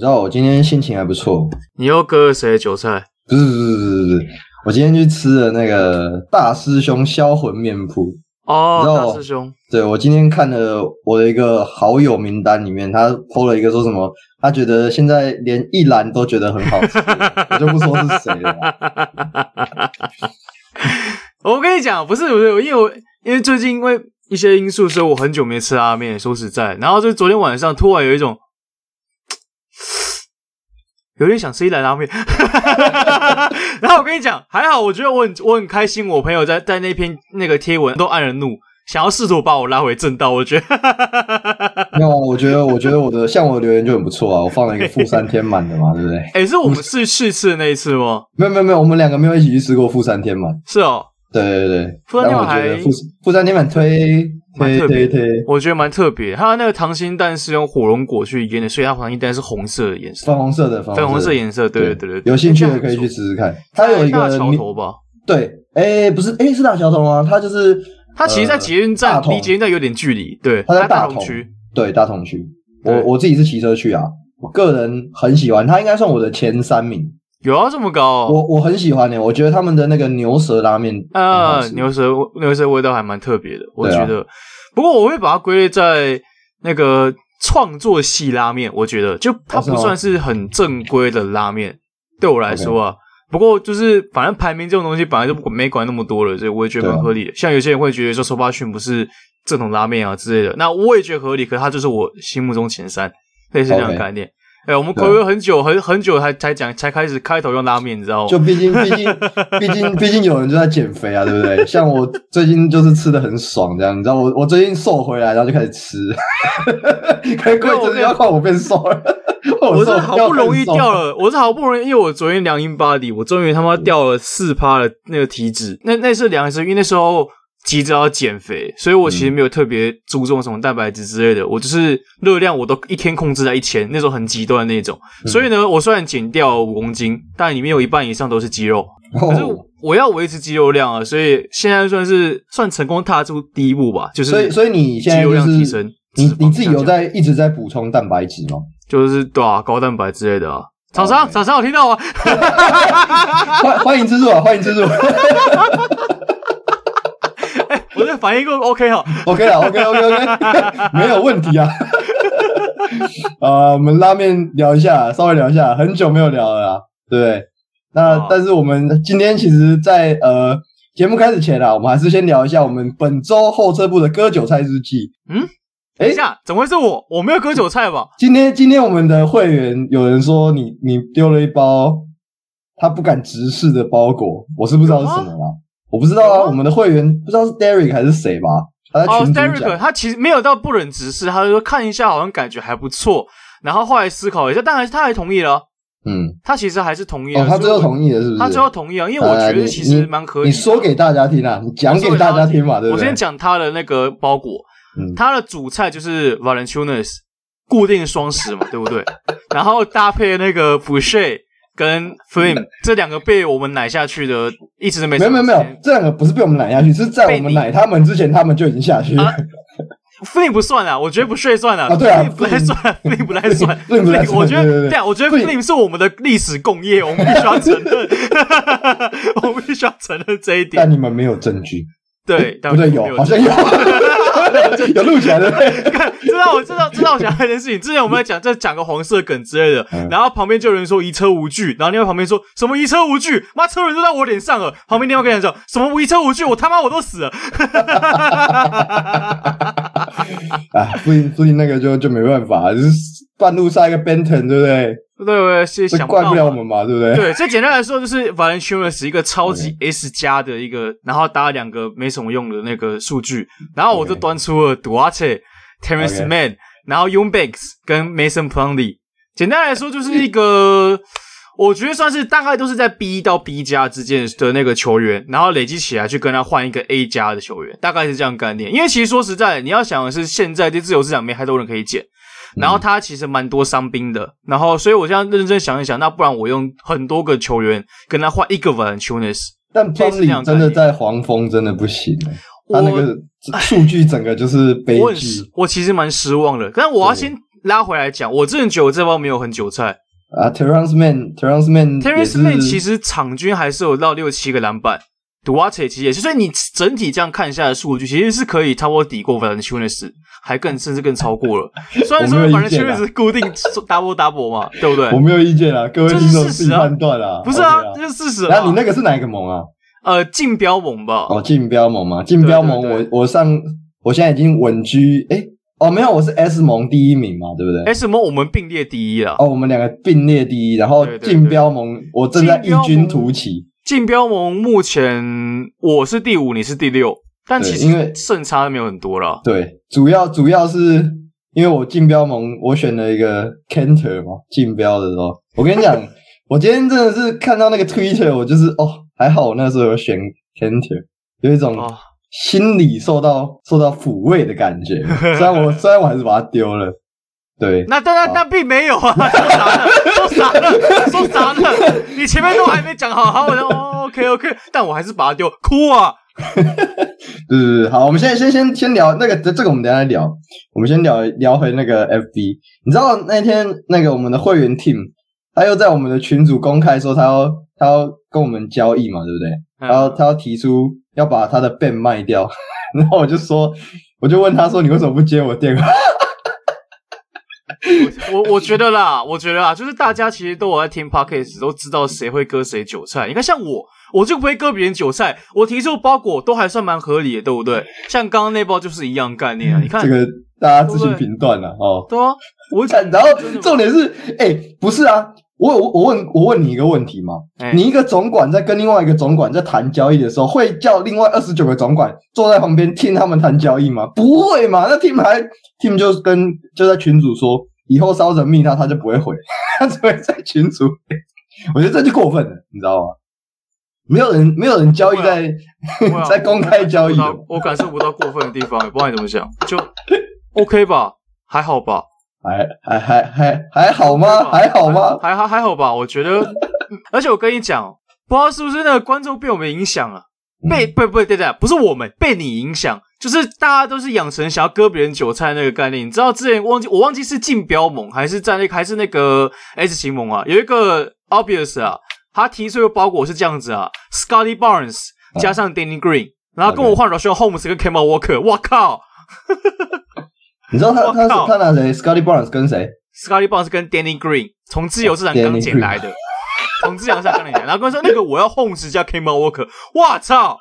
你知道我今天心情还不错。你又割了谁的韭菜？不是不是不是不是，我今天去吃了那个大师兄销魂面铺。哦，大师兄。对，我今天看了我的一个好友名单里面，他 po 了一个说什么，他觉得现在连一兰都觉得很好吃，我就不说是谁了。我跟你讲，不是不是，因为我因为最近因为一些因素，所以我很久没吃拉面。说实在，然后就昨天晚上突然有一种。有点想吃一兰拉面，然后我跟你讲，还好，我觉得我很我很开心。我朋友在在那篇那个贴文都按了怒，想要试图把我拉回正道。我觉得 没有啊，我觉得我觉得我的像我的留言就很不错啊，我放了一个负三天满的嘛，对不对？哎、欸，是我们是去吃的那一次吗？没有没有没有，我们两个没有一起去吃过负三天满。是哦，对对对，富三天满还富富三天满推。蛮特别，我觉得蛮特别。它那个溏心蛋是用火龙果去腌的，所以它溏心蛋是红色的颜色，粉红色的，粉红色颜色。对对对对，有兴趣的可以去试试看。它有一个大桥头吧？对，哎，不是，哎，是大桥头吗？它就是，它其实，在捷运站离捷运站有点距离。对，它在大同区。对，大同区。我我自己是骑车去啊，我个人很喜欢，它应该算我的前三名。有啊，这么高？我我很喜欢的，我觉得他们的那个牛舌拉面，啊，牛舌牛舌味道还蛮特别的，我觉得。不过我会把它归类在那个创作系拉面，我觉得就它不算是很正规的拉面，对我来说啊。不过就是反正排名这种东西本来就没管那么多了，所以我也觉得蛮合理的。像有些人会觉得说手扒熏不是正统拉面啊之类的，那我也觉得合理。可是它就是我心目中前三，类似这样的概念。哎、欸，我们暌违很久，很很久才才讲，才开始开头用拉面，你知道吗？就毕竟，毕竟，毕竟，毕竟有人就在减肥啊，对不对？像我最近就是吃的很爽，这样，你知道我我最近瘦回来，然后就开始吃，开贵真的要换我变瘦了。我，我是好不容易掉了，我是好不容易，因为我昨天量 InBody，我终于他妈掉了四趴的那个体脂。那那是量的时候，因为那时候。急着要减肥，所以我其实没有特别注重什么蛋白质之类的，嗯、我就是热量我都一天控制在一千，那时候很极端的那种。嗯、所以呢，我虽然减掉五公斤，但里面有一半以上都是肌肉。哦、可是我要维持肌肉量啊，所以现在算是算成功踏出第一步吧。就是所以所以你现在肌肉量提升，你你自己有在一直在补充蛋白质吗？就是对啊，高蛋白之类的啊。厂商厂商，我听到吗？欢欢迎资助啊，欢迎资助。反应够 OK 哈，OK 了，OK OK OK，没有问题啊。啊，我们拉面聊一下，稍微聊一下，很久没有聊了啦，对不对？那、哦、但是我们今天其实在，在呃节目开始前啊，我们还是先聊一下我们本周后撤步的割韭菜日记。嗯，等一下，怎么会是我？我没有割韭菜吧？今天今天我们的会员有人说你你丢了一包他不敢直视的包裹，我是不知道是什么啦。我不知道啊，我们的会员不知道是 Derek 还是谁吧？他在群组讲。哦，Derek 他其实没有到不忍直视，他就说看一下，好像感觉还不错。然后后来思考一下，但还是他还同意了。嗯，他其实还是同意了。哦，他最后同意了，是不是？他最后同意了，因为我觉得其实蛮可以。你说给大家听啊，你讲给大家听嘛，对不对？我先讲他的那个包裹，嗯，他的主菜就是 Valenciunas 固定双食嘛，对不对？然后搭配那个 Boucher 跟 Flame 这两个被我们奶下去的，一直都没没有没有没有，这两个不是被我们奶下去，是在我们奶他们之前，他们就已经下去了。Flame 不算啊，我觉得 Boucher 算了。啊，对啊，不太算，Flame 不太算。Flame 我觉得，对啊，我觉得 Flame 是我们的历史共业，我们必须要承认，我们必须要承认这一点。但你们没有证据。对，不对，有，好像有。有录起来的，知道我知道知道我想到一件事情。之前我们在讲在讲个黄色梗之类的，嗯、然后旁边就有人说移车无惧，然后另外旁边说什么移车无惧，妈车轮都在我脸上了。旁边另外跟人讲什么移车无惧，我他妈我都死了。啊，最近最近那个就就没办法，就是半路杀一个 Benton，对不对？对对，是想不怪不了我们嘛，对不对？对，最简单来说就是 Valenciunas 一个超级 S 加的一个，然后搭两个没什么用的那个数据，然后我就端出了 Duarte、Terence Mann，然后 Eubanks 跟 Mason Plumlee。简单来说就是一个，我觉得算是大概都是在 B 到 B 加之间的那个球员，然后累积起来去跟他换一个 A 加的球员，大概是这样概念。因为其实说实在，你要想的是现在这自由市场没太多人可以捡。然后他其实蛮多伤兵的，然后所以我现在认真想一想，那不然我用很多个球员跟他换一个 Valanciunas，但 Plumlee 真的在黄蜂真的不行，他那个数据整个就是悲剧。我，我其实蛮失望的，但我要先拉回来讲，我真的觉得我这包没有很韭菜啊。Terrance Mann，Terance Mann，Terance Mann 其实场均还是有到六七个篮板。Duarte 其实也是，所以你整体这样看一下的数据，其实是可以差不多抵过 Valanciunas，还更甚至更超过了。虽然说 Valanciunas 固定 double double 嘛，对不对？我没有意见啊，各位听众自己判断啊。不是啊，这是事实。那你那个是哪一个盟啊？呃，竞标盟吧。哦，竞标盟嘛，竞标盟，我我上，我现在已经稳居，诶哦，没有，我是 S 盟第一名嘛，对不对？S 盟我们并列第一了。哦，我们两个并列第一，然后竞标盟我正在异军突起。竞标盟目前我是第五，你是第六，但其实因为胜差没有很多了。对，主要主要是因为我竞标盟我选了一个 Canter 嘛，竞标的时候，我跟你讲，我今天真的是看到那个 Twitter，我就是哦，还好我那时候有选 Canter，有一种心理受到、哦、受到抚慰的感觉。虽然我虽然我还是把它丢了。对，那当然，那并没有啊，说啥呢？说啥呢？说啥呢？你前面都还没讲好，好，我就哦，OK OK，但我还是把它丢，哭啊！对对对，好，我们现在先先先聊那个，这这个我们等下来聊。我们先聊聊回那个 FB，你知道那天那个我们的会员 Team，他又在我们的群组公开说他要他要跟我们交易嘛，对不对？然后他要提出要把他的 Ben 卖掉，然后我就说，我就问他说，你为什么不接我电话？我我觉得啦，我觉得啦，就是大家其实都有在听 Podcast，都知道谁会割谁韭菜。你看，像我，我就不会割别人韭菜。我提出包裹都还算蛮合理的，对不对？像刚刚那包就是一样概念啊。你看这个，大家自行评断了哦。对啊，我讲，然后重点是，哎、欸，不是啊，我我我问我问你一个问题嘛，欸、你一个总管在跟另外一个总管在谈交易的时候，会叫另外二十九个总管坐在旁边听他们谈交易吗？不会嘛？那 Team 还 Team 就跟就在群主说。以后烧成密他，他就不会回，他只会在群组。我觉得这就过分了，你知道吗？没有人，没有人交易在、啊、在公开交易我感受不到过分的地方，也不知道你怎么想，就 OK 吧，还好吧，还还还还还好吗？还好吗？还还还好吧？我觉得，而且我跟你讲，不知道是不是那个观众被我们影响了，被不不对对，不是我们被你影响。就是大家都是养成想要割别人韭菜那个概念，你知道之前忘记我忘记是竞标盟还是在那还是那个 S 型盟啊？有一个 obvious 啊，他提出一个包裹是这样子啊，Scotty Barnes 加上 Danny Green，、啊、然后跟我换 Richaun Holmes 跟 Kemba Walker，我靠！你知道他他是他拿谁？Scotty Barnes 跟谁？Scotty Barnes 跟 Danny Green 从自由市场刚捡来的。从志阳上跟你讲，然后跟我说那个我要 Holmes 加 Kemba Walker，我操！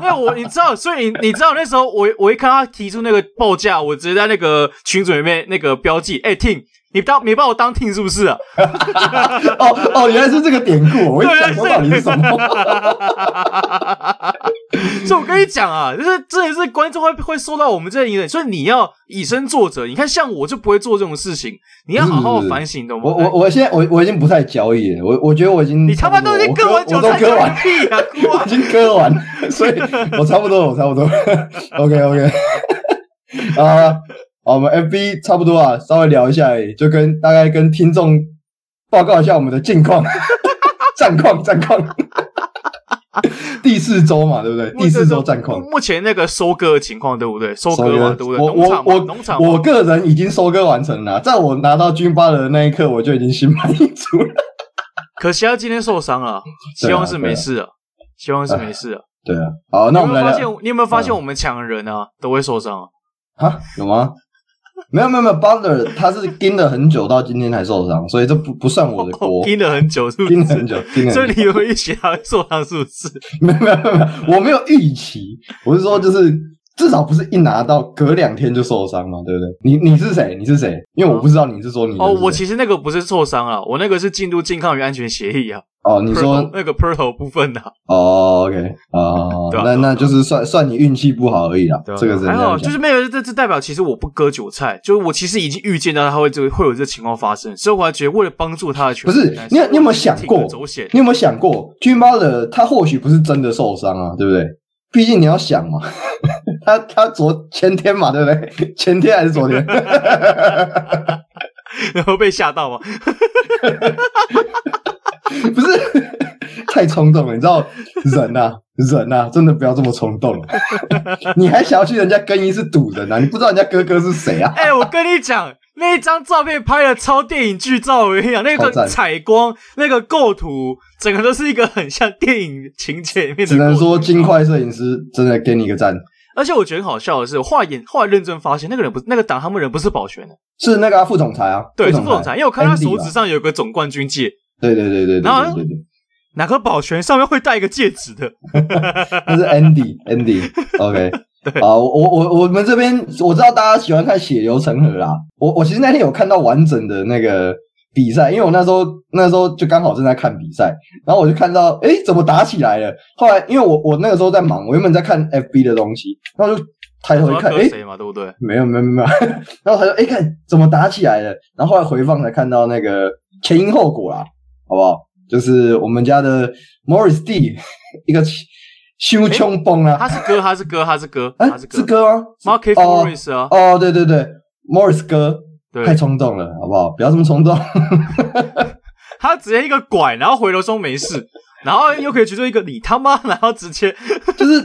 那我你知道，所以你你知道那时候我我一看他提出那个报价，我直接在那个群组里面那个标记，哎、欸、Team，你当没把我当 Team 是不是啊？哦哦，原来是这个典故，我一想说到你是什么？所以，我跟你讲啊，就是真的是观众会会受到我们这些，所以你要以身作则。你看，像我就不会做这种事情，你要好好反省，懂吗？我我我现在我我已经不太交易了，我我觉得我已经你他妈都已经割完韭菜，割完屁啊，我已经割完，所以我差不多，我差不多。OK OK，啊，好，我们 FB 差不多啊，稍微聊一下而已，就跟大概跟听众报告一下我们的近况、战况、战况。第四周嘛，对不对？第四周战况，目前那个收割的情况，对不对？收割嘛，对不对？我我我农场，我个人已经收割完成了。在我拿到军巴的那一刻，我就已经心满意足了。可惜他今天受伤了，希望是没事了，希望是没事了。对啊，好，那我们来。发现你有没有发现，我们抢人啊都会受伤啊？啊，有吗？没有没有没有，Butler 他是盯了很久，到今天才受伤，所以这不不算我的锅。盯了很久，是不是？盯了很久，盯了很久。所以你有没有预期他会受伤？是不是？没有没有没有，我没有预期，我是说就是。至少不是一拿到隔两天就受伤嘛，对不对？你你是谁？你是谁？因为我不知道你是说你是哦，我其实那个不是受伤啊，我那个是进入健康与安全协议啊。哦，你说那个 Pirtle 部分的。哦，OK，哦，那那就是算算你运气不好而已啦。这个是还好，就是没有这这代表其实我不割韭菜，就是我其实已经预见到他会这会有这情况发生，所以我还觉得为了帮助他的权不是你你有没有想过？你有没有想过，Jimmy Butler 他或许不是真的受伤啊，对不对？毕竟你要想嘛。他他昨前天嘛，对不对？前天还是昨天？然后被吓到吗？不是，太冲动了，你知道人呐、啊，人呐、啊，真的不要这么冲动。你还想要去人家更衣室堵人啊？你不知道人家哥哥是谁啊？哎、欸，我跟你讲。那一张照片拍的超电影剧照，我跟你讲，那个采光、那个构图，整个都是一个很像电影情节里面的。只能说金块摄影师真的给你一个赞。而且我觉得很好笑的是，我后来演后来认真发现，那个人不是那个挡他们人不是保全的，是那个、啊、副总裁啊，对，是副总裁，因为我看他手指上有个总冠军戒。对对对对对，然后哪个保全上面会戴一个戒指的？那是 Andy，Andy，OK。对啊，我我我我们这边我知道大家喜欢看血流成河啦。我我其实那天有看到完整的那个比赛，因为我那时候那时候就刚好正在看比赛，然后我就看到哎，怎么打起来了？后来因为我我那个时候在忙，我原本在看 FB 的东西，然后就抬头一看，哎，谁嘛，对不对？没有没有没有，然后他说哎，看怎么打起来了？然后后来回放才看到那个前因后果啦，好不好？就是我们家的 Morris D 一个。胸胸崩啊，他是哥，他是哥，他是哥，他是哥，是哥吗？Markieff Morris 啊，哦，对对对，Morris 哥，太冲动了，好不好？不要这么冲动。他直接一个拐，然后回头说没事，然后又可以去做一个你他妈，然后直接 就是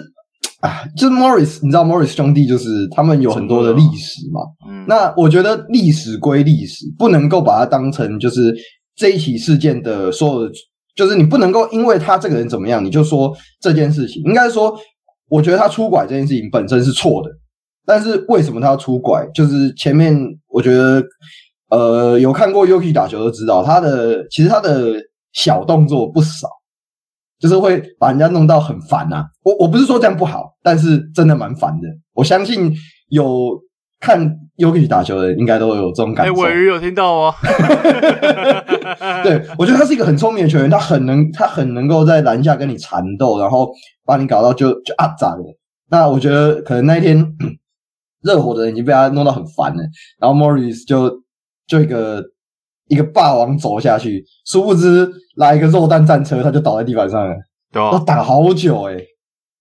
啊，就是 Morris，你知道 Morris 兄弟就是他们有很多的历史嘛。嗯，那我觉得历史归历史，不能够把它当成就是这一起事件的所有的。就是你不能够因为他这个人怎么样，你就说这件事情。应该说，我觉得他出轨这件事情本身是错的，但是为什么他要出轨？就是前面我觉得，呃，有看过 Yuki 打球都知道，他的其实他的小动作不少，就是会把人家弄到很烦呐。我我不是说这样不好，但是真的蛮烦的。我相信有。看 Jokic 打球的人应该都有这种感觉。哎，鮪鱼有听到吗？对，我觉得他是一个很聪明的球员，他很能，他很能够在篮下跟你缠斗，然后把你搞到就就啊咋的。那我觉得可能那一天热火的人已经被他弄到很烦了，然后 Morris 就就一个一个霸王走下去，殊不知来一个肉弹战车，他就倒在地板上了。对啊，打好久哎、欸。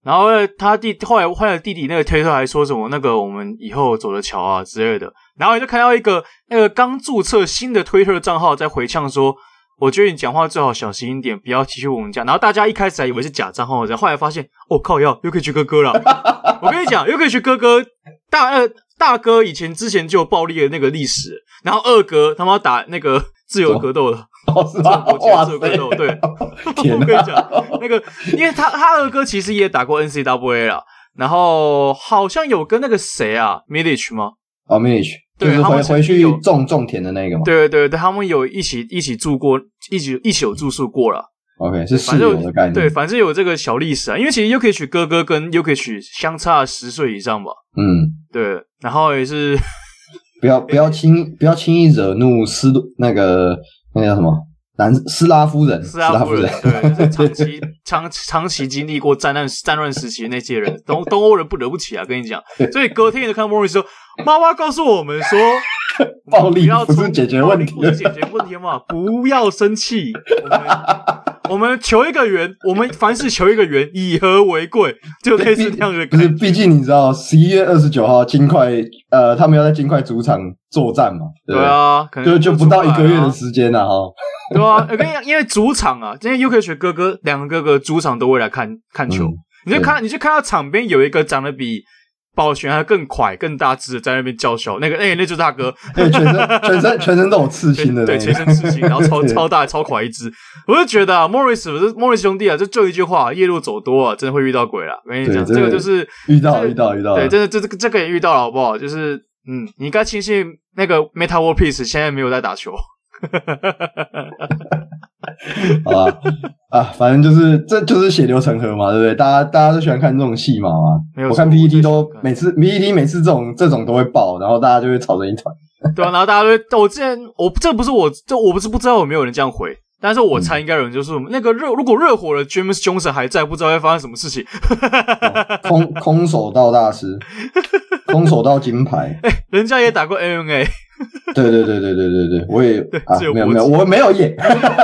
然后他弟后来后来弟弟那个推特还说什么那个我们以后走着瞧啊之类的，然后就看到一个那个刚注册新的推特账号在回呛说，我觉得你讲话最好小心一点，不要提起我们家。然后大家一开始还以为是假账号，然后后来发现，哦靠，要又可以去哥哥了。我跟你讲，又可以去哥哥大呃大哥以前之前就有暴力的那个历史，然后二哥他妈打那个自由格斗的。哦，是吧？哇塞！对，我跟你讲，那个，因为他他二哥其实也打过 NCAA 啦，然后好像有跟那个谁啊，Milic 吗？啊，Milic，就是回回去种种田的那个嘛。对对对，他们有一起一起住过，一起一起有住宿过了。OK，是室友的概念。对，反正有这个小历史啊，因为其实 Jokic 哥哥跟 Jokic 相差十岁以上吧。嗯，对，然后也是 不要不要轻不要轻易惹怒斯那个。那个叫什么？南斯拉夫人，斯拉夫人，夫人对，长期 长长期经历过战乱战乱时期的那些人，东东欧人不惹不起啊！跟你讲，所以隔天就看莫瑞说，妈妈告诉我们说，暴力不是解决问题，不是解决问题嘛，不要生气。我们求一个圆，我们凡事求一个圆，以和为贵，就类似这样的。可是，毕竟你知道，十一月二十九号金块，呃，他们要在金块主场作战嘛？对，对啊，可能就就不到一个月的时间了哈。对啊，我跟你讲，因为主场啊，今天 Jokic 哥哥两个哥哥主场都会来看看球，嗯、你就看，你就看到场边有一个长得比。保全还更快、更大只的，在那边叫嚣。那个，哎、欸，那就是大哥，全身、全身、全身都有刺青的，对，全身刺青，然后超 超大、超快一只。我就觉得啊，莫瑞斯，这莫瑞斯兄弟啊，就就一句话，夜路走多啊，真的会遇到鬼了。我跟你讲，这个就是遇到、遇到、遇到，对，真的，这这个这个也遇到了，好不好？就是，嗯，你该庆幸那个 Metta World Peace 现在没有在打球。好吧，啊，反正就是这就是血流成河嘛，对不对？大家大家都喜欢看这种戏嘛嘛。我看 PPT 都每次 PPT 每次这种这种都会爆，然后大家就会吵成一团。对啊，然后大家都会，我之前我这不是我这我不是不知道有没有人这样回，但是我猜应该有人就是那个热如果热火的 James Johnson 还在，不知道会发生什么事情。哦、空空手道大师，空手道金牌，哎、欸，人家也打过 MMA。对对对对对对对，我也 啊，没有没有，我没有演，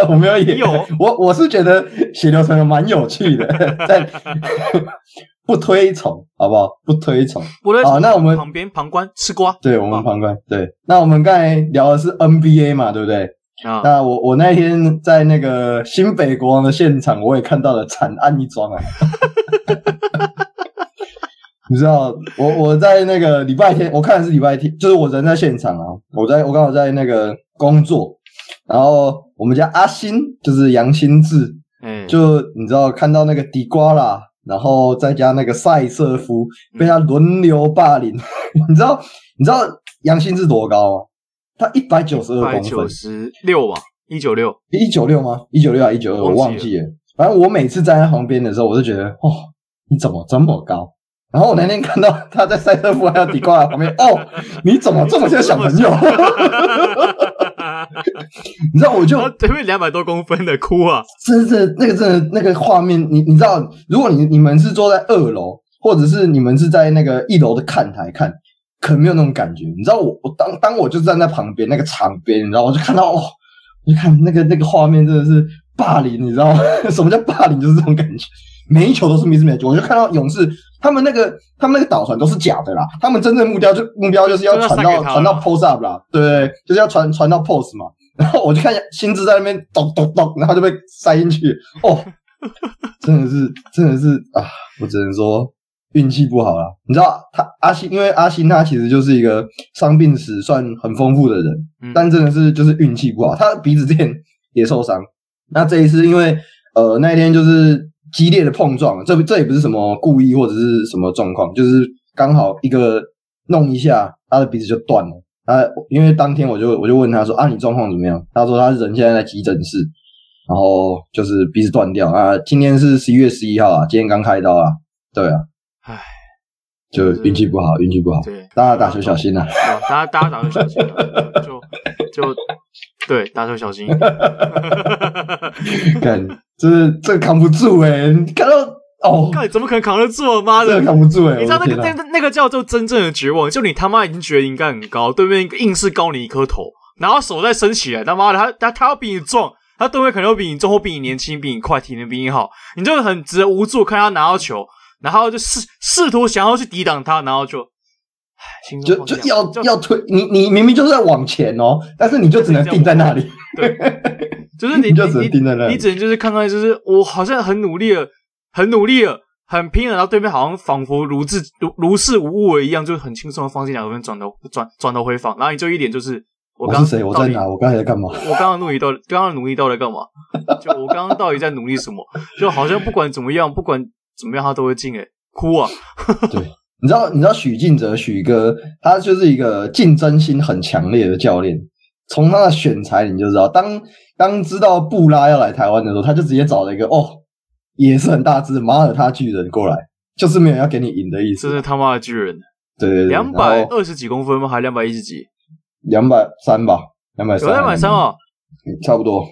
我没有演，有我我是觉得血流成河蛮有趣的，但不推崇，好不好？不推崇。好，那我们旁边旁观吃瓜，对我们旁观，对。那我们刚才聊的是 NBA 嘛，对不对？啊，那我我那天在那个新北国王的现场，我也看到了惨案一桩啊。你知道，我我在那个礼拜天，我看的是礼拜天，就是我人在现场啊，我在我刚好在那个工作，然后我们家阿星就是杨新志，嗯，就你知道看到那个迪瓜啦，然后再加那个赛瑟夫被他轮流霸凌，嗯、你知道你知道杨新志多高啊？他一百九十二公分，九十六吧，一九六，一九六吗？一九六还一九二？我忘记了。反正我每次站在旁边的时候，我就觉得，哦，你怎么这么高？然后我那天看到他在赛特夫还有迪瓜旁边，哦，你怎么这么像小朋友？你知道我就对面两百多公分的哭啊！真的，那个真的那个画面，你你知道，如果你你们是坐在二楼，或者是你们是在那个一楼的看台看，可能没有那种感觉。你知道我我当当我就站在旁边那个场边，你知道，我就看到哦，我就看那个那个画面真的是霸凌，你知道吗？什么叫霸凌？就是这种感觉。每一球都是 mismatch，我就看到勇士他们那个他们那个导传都是假的啦，他们真正目标就目标就是要传到传到 pose up 啦，对，就是要传传到 pose 嘛。然后我就看见新智在那边咚咚咚，然后就被塞进去，哦，真的是真的是啊，我只能说运气不好啦。你知道他阿星，因为阿星他其实就是一个伤病史算很丰富的人，嗯、但真的是就是运气不好，他的鼻子之前也受伤。那这一次因为呃那一天就是。激烈的碰撞，这这也不是什么故意或者是什么状况，就是刚好一个弄一下，他的鼻子就断了。他因为当天我就我就问他说：“啊，你状况怎么样？”他说：“他人现在在急诊室，然后就是鼻子断掉啊。今天是十一月十一号啊，今天刚开刀啊。”对啊，唉，就运气不好，运气不好。对，大家打球小心呐、啊！大家大家打球小心、啊，就就对，打球小心。干。这这扛不住哎、欸！你看到哦，看怎么可能扛得住？妈的，扛不住哎、欸！你知道那个那那个叫做真正的绝望，就你他妈已经觉得应该很高，对面硬是高你一颗头，然后手再伸起来，他妈的他他他要比你壮，他对面可能会比你重，或比你年轻，比你快，体能比你好，你就很值得无助看他拿到球，然后就试试图想要去抵挡他，然后就唉，就就要就要推你，你明明就是在往前哦，但是你就只能 定在那里，对。就是你，你就只能定在那里，你只能就是看看，就是我好像很努力了，很努力了，很拼了，然后对面好像仿佛如自如如是无物一样，就很轻松的放进两个人转头转转头回放，然后你就一点就是我刚是谁？我在哪？我刚才在干嘛？我刚刚努力到刚刚努力到底干嘛？就我刚刚到底在努力什么？就好像不管怎么样，不管怎么样，他都会进诶、欸，哭啊！对，你知道你知道许晋哲许哥，他就是一个竞争心很强烈的教练。从他的选材你就知道，当当知道布拉要来台湾的时候，他就直接找了一个哦，也是很大只马耳他巨人过来，就是没有要给你赢的意思。这是他妈的巨人，对对对，两百二十几公分吗？还两百一十几？两百三吧，两百三，两百三哦，差不多。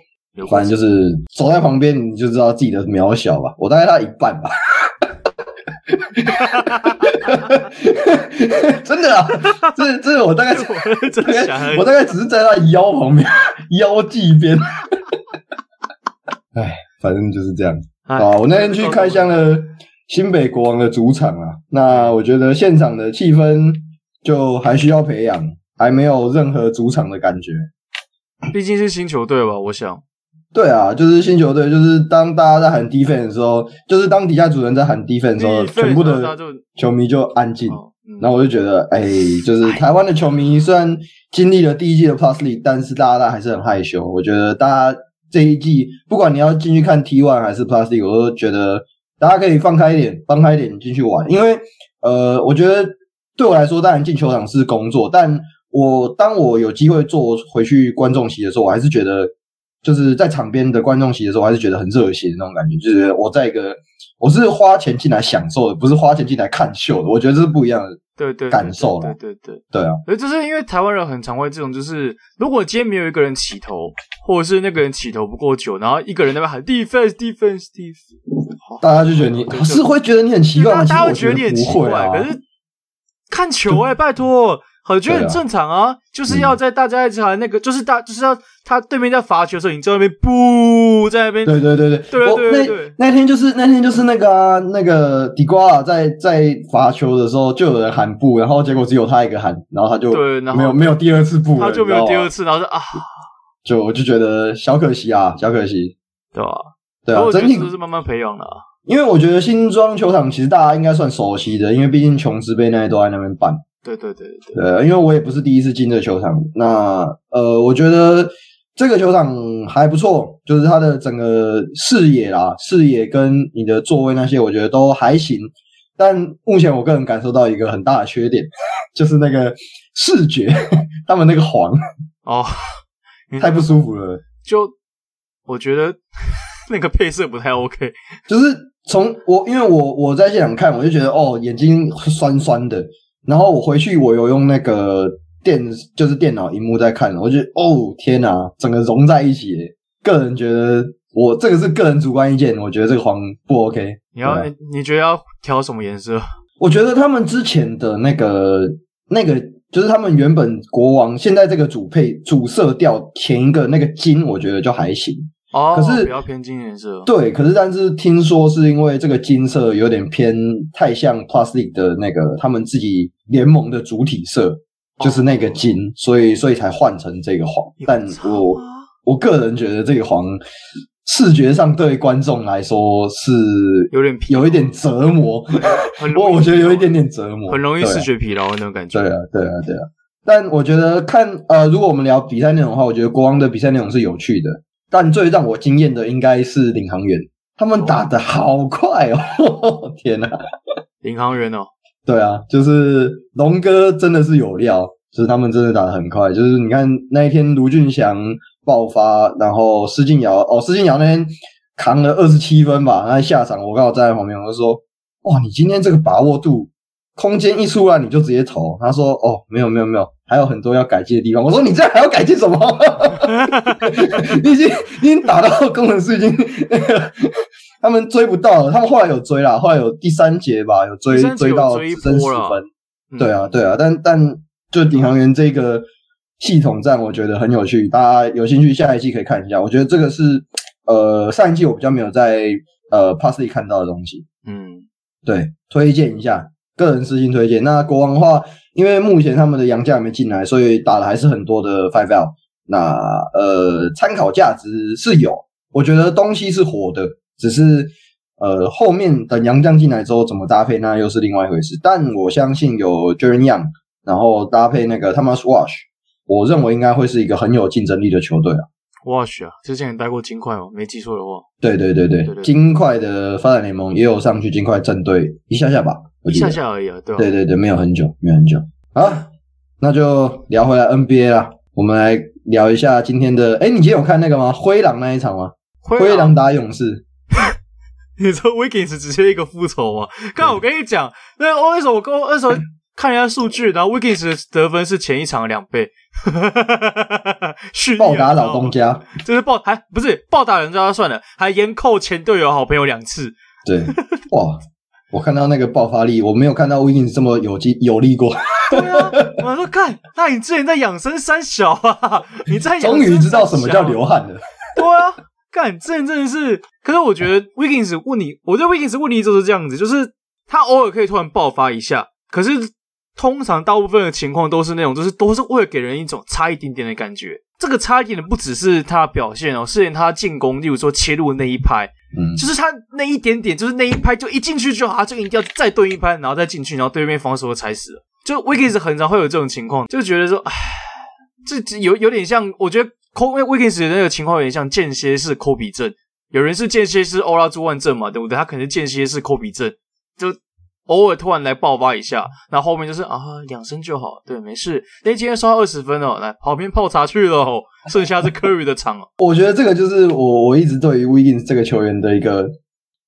反正就是走在旁边，你就知道自己的渺小吧。我大概他一半吧。哈哈哈真的啊，这这我大概 我大概我大概只是在他腰旁边，腰际边。哎，反正就是这样子啊。我那天去开箱了新北国王的主场啊，那我觉得现场的气氛就还需要培养，还没有任何主场的感觉。毕竟是新球队吧，我想。对啊，就是新球队，就是当大家在喊 defense 的时候，就是当底下主人在喊 defense 的时候，全部的球迷就安静。然后我就觉得，哎，就是台湾的球迷虽然经历了第一季的 Plus League，但是大家还是很害羞。我觉得大家这一季，不管你要进去看 T One 还是 Plus League，我都觉得大家可以放开一点，放开一点进去玩。因为，呃，我觉得对我来说，当然进球场是工作，但我当我有机会坐回去观众席的时候，我还是觉得。就是在场边的观众席的时候，我还是觉得很热血的那种感觉。就是我在一个，我是花钱进来享受的，不是花钱进来看秀的。我觉得这是不一样的，对对感受了。对对对对啊！而就是因为台湾人很常会这种，就是如果今天没有一个人起头，或者是那个人起头不够久，然后一个人在那边喊 defense defense defense，大家就觉得你是会觉得你很奇怪？大家会觉得你很奇怪，可是看球哎，拜托。我觉得很正常啊，啊就是要在大家一起喊那个，嗯、就是大就是要他对面在罚球的时候，你在那边不在那边。对对对对对对对。那那天就是那天就是那个啊，那个迪瓜尔在在罚球的时候，就有人喊不，然后结果只有他一个喊，然后他就对，然后没有没有第二次不，他就没有第二次，然后就啊，就我就觉得小可惜啊，小可惜，对吧？对啊，整体都是慢慢培养的啊。因为我觉得新庄球场其实大家应该算熟悉的，因为毕竟琼斯杯那些都在那边办。对对对对，对，因为我也不是第一次进这个球场。那呃，我觉得这个球场还不错，就是它的整个视野啦，视野跟你的座位那些，我觉得都还行。但目前我个人感受到一个很大的缺点，就是那个视觉，他们那个黄哦，太不舒服了。就我觉得那个配色不太 OK，就是从我因为我我在现场看，我就觉得哦，眼睛酸酸的。然后我回去，我有用那个电，就是电脑荧幕在看，我觉得哦天哪，整个融在一起。个人觉得，我这个是个人主观意见，我觉得这个黄不 OK。你要你你觉得要调什么颜色？我觉得他们之前的那个那个，就是他们原本国王现在这个主配主色调前一个那个金，我觉得就还行。哦，可是比较偏金颜色。对，可是但是听说是因为这个金色有点偏太像 League 的那个他们自己联盟的主体色，就是那个金，哦、所以所以才换成这个黄。但我我个人觉得这个黄视觉上对观众来说是有点有一点折磨，我我觉得有一点点折磨，很容易视觉疲劳的那种感觉。对啊，对啊，对啊。但我觉得看呃，如果我们聊比赛内容的话，我觉得国王的比赛内容是有趣的。但最让我惊艳的应该是领航员，他们打得好快哦！天哪，领航员哦，对啊，就是龙哥真的是有料，就是他们真的打得很快。就是你看那一天卢俊祥爆发，然后施晋尧哦，施晋尧那天扛了二十七分吧，他下场我刚好站在旁边，我就说：哇，你今天这个把握度。空间一出来你就直接投，他说：“哦，没有没有没有，还有很多要改进的地方。”我说：“你这还要改进什么？你 已经你已经打到工程师已经 他们追不到了，他们后来有追啦，后来有第三节吧，有追有追到只剩十分。嗯、对啊对啊，但但就领航员这个系统战，我觉得很有趣，大家有兴趣下一季可以看一下。我觉得这个是呃上一季我比较没有在呃 League 看到的东西。嗯，对，推荐一下。”个人私心推荐。那国王的话，因为目前他们的洋将还没进来，所以打的还是很多的 Five Out。那呃，参考价值是有，我觉得东西是火的，只是呃后面等洋将进来之后怎么搭配，那又是另外一回事。但我相信有 Jaren Young，然后搭配那个 Thomas Walsh，我认为应该会是一个很有竞争力的球队啊。Walsh 啊，之前也带过金块哦，没记错的话。对对对对，对对对金块的发展联盟也有上去金块战队一下下吧。一下下而已啊，对吧？对对对，没有很久，没有很久。好，那就聊回来 NBA 啦。我们来聊一下今天的。哎，你今天有看那个吗？灰狼那一场吗？灰狼打勇士。你说 Wiggins 直接一个复仇吗？刚我跟你讲，那我那时候我跟我那时候看一下数据，然后 Wiggins 的得分是前一场的两倍。暴打老东家，就是暴还不是暴打人家算了，还严扣前队友好朋友两次。对，哇。我看到那个爆发力，我没有看到威金斯这么有劲有力过。对啊，我说看，那你之前在养生三小啊？你在 终于知道什么叫流汗了。对啊，看之前真的是，可是我觉得威金斯问你，我对威金斯问题就是这样子，就是他偶尔可以突然爆发一下，可是通常大部分的情况都是那种，就是都是会给人一种差一点点的感觉。这个差一点的不只是他的表现哦，是连他进攻，例如说切入的那一拍。就是他那一点点，就是那一拍，就一进去就好，这个一定要再蹲一拍，然后再进去，然后对面防守的踩死了。就 Wiggins 很常会有这种情况，就觉得说，唉，这有有点像，我觉得 Kobe Wiggins 的那个情况有点像间歇式扣比症。有人是间歇式欧拉朱万症嘛，对不对？他可能间歇式扣比症，就。偶尔突然来爆发一下，那后，面就是啊，养生就好，对，没事。哎，今天刷二十分哦，来跑边泡茶去了，剩下是 Curry 的场。我觉得这个就是我我一直对于 Wiggins 这个球员的一个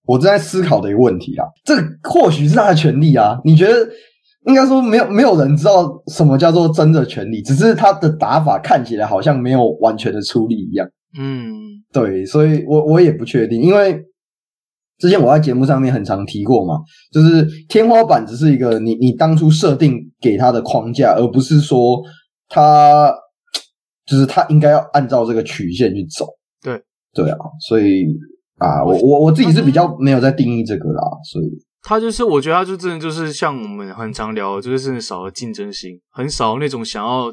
我正在思考的一个问题啊。这或许是他的权利啊？你觉得应该说没有没有人知道什么叫做真的权利，只是他的打法看起来好像没有完全的出力一样。嗯，对，所以我我也不确定，因为。之前我在节目上面很常提过嘛，就是天花板只是一个你你当初设定给他的框架，而不是说他就是他应该要按照这个曲线去走。对对啊，所以啊，我我我自己是比较没有在定义这个啦，所以他就是我觉得他就真的就是像我们很常聊，就是少了竞争心，很少那种想要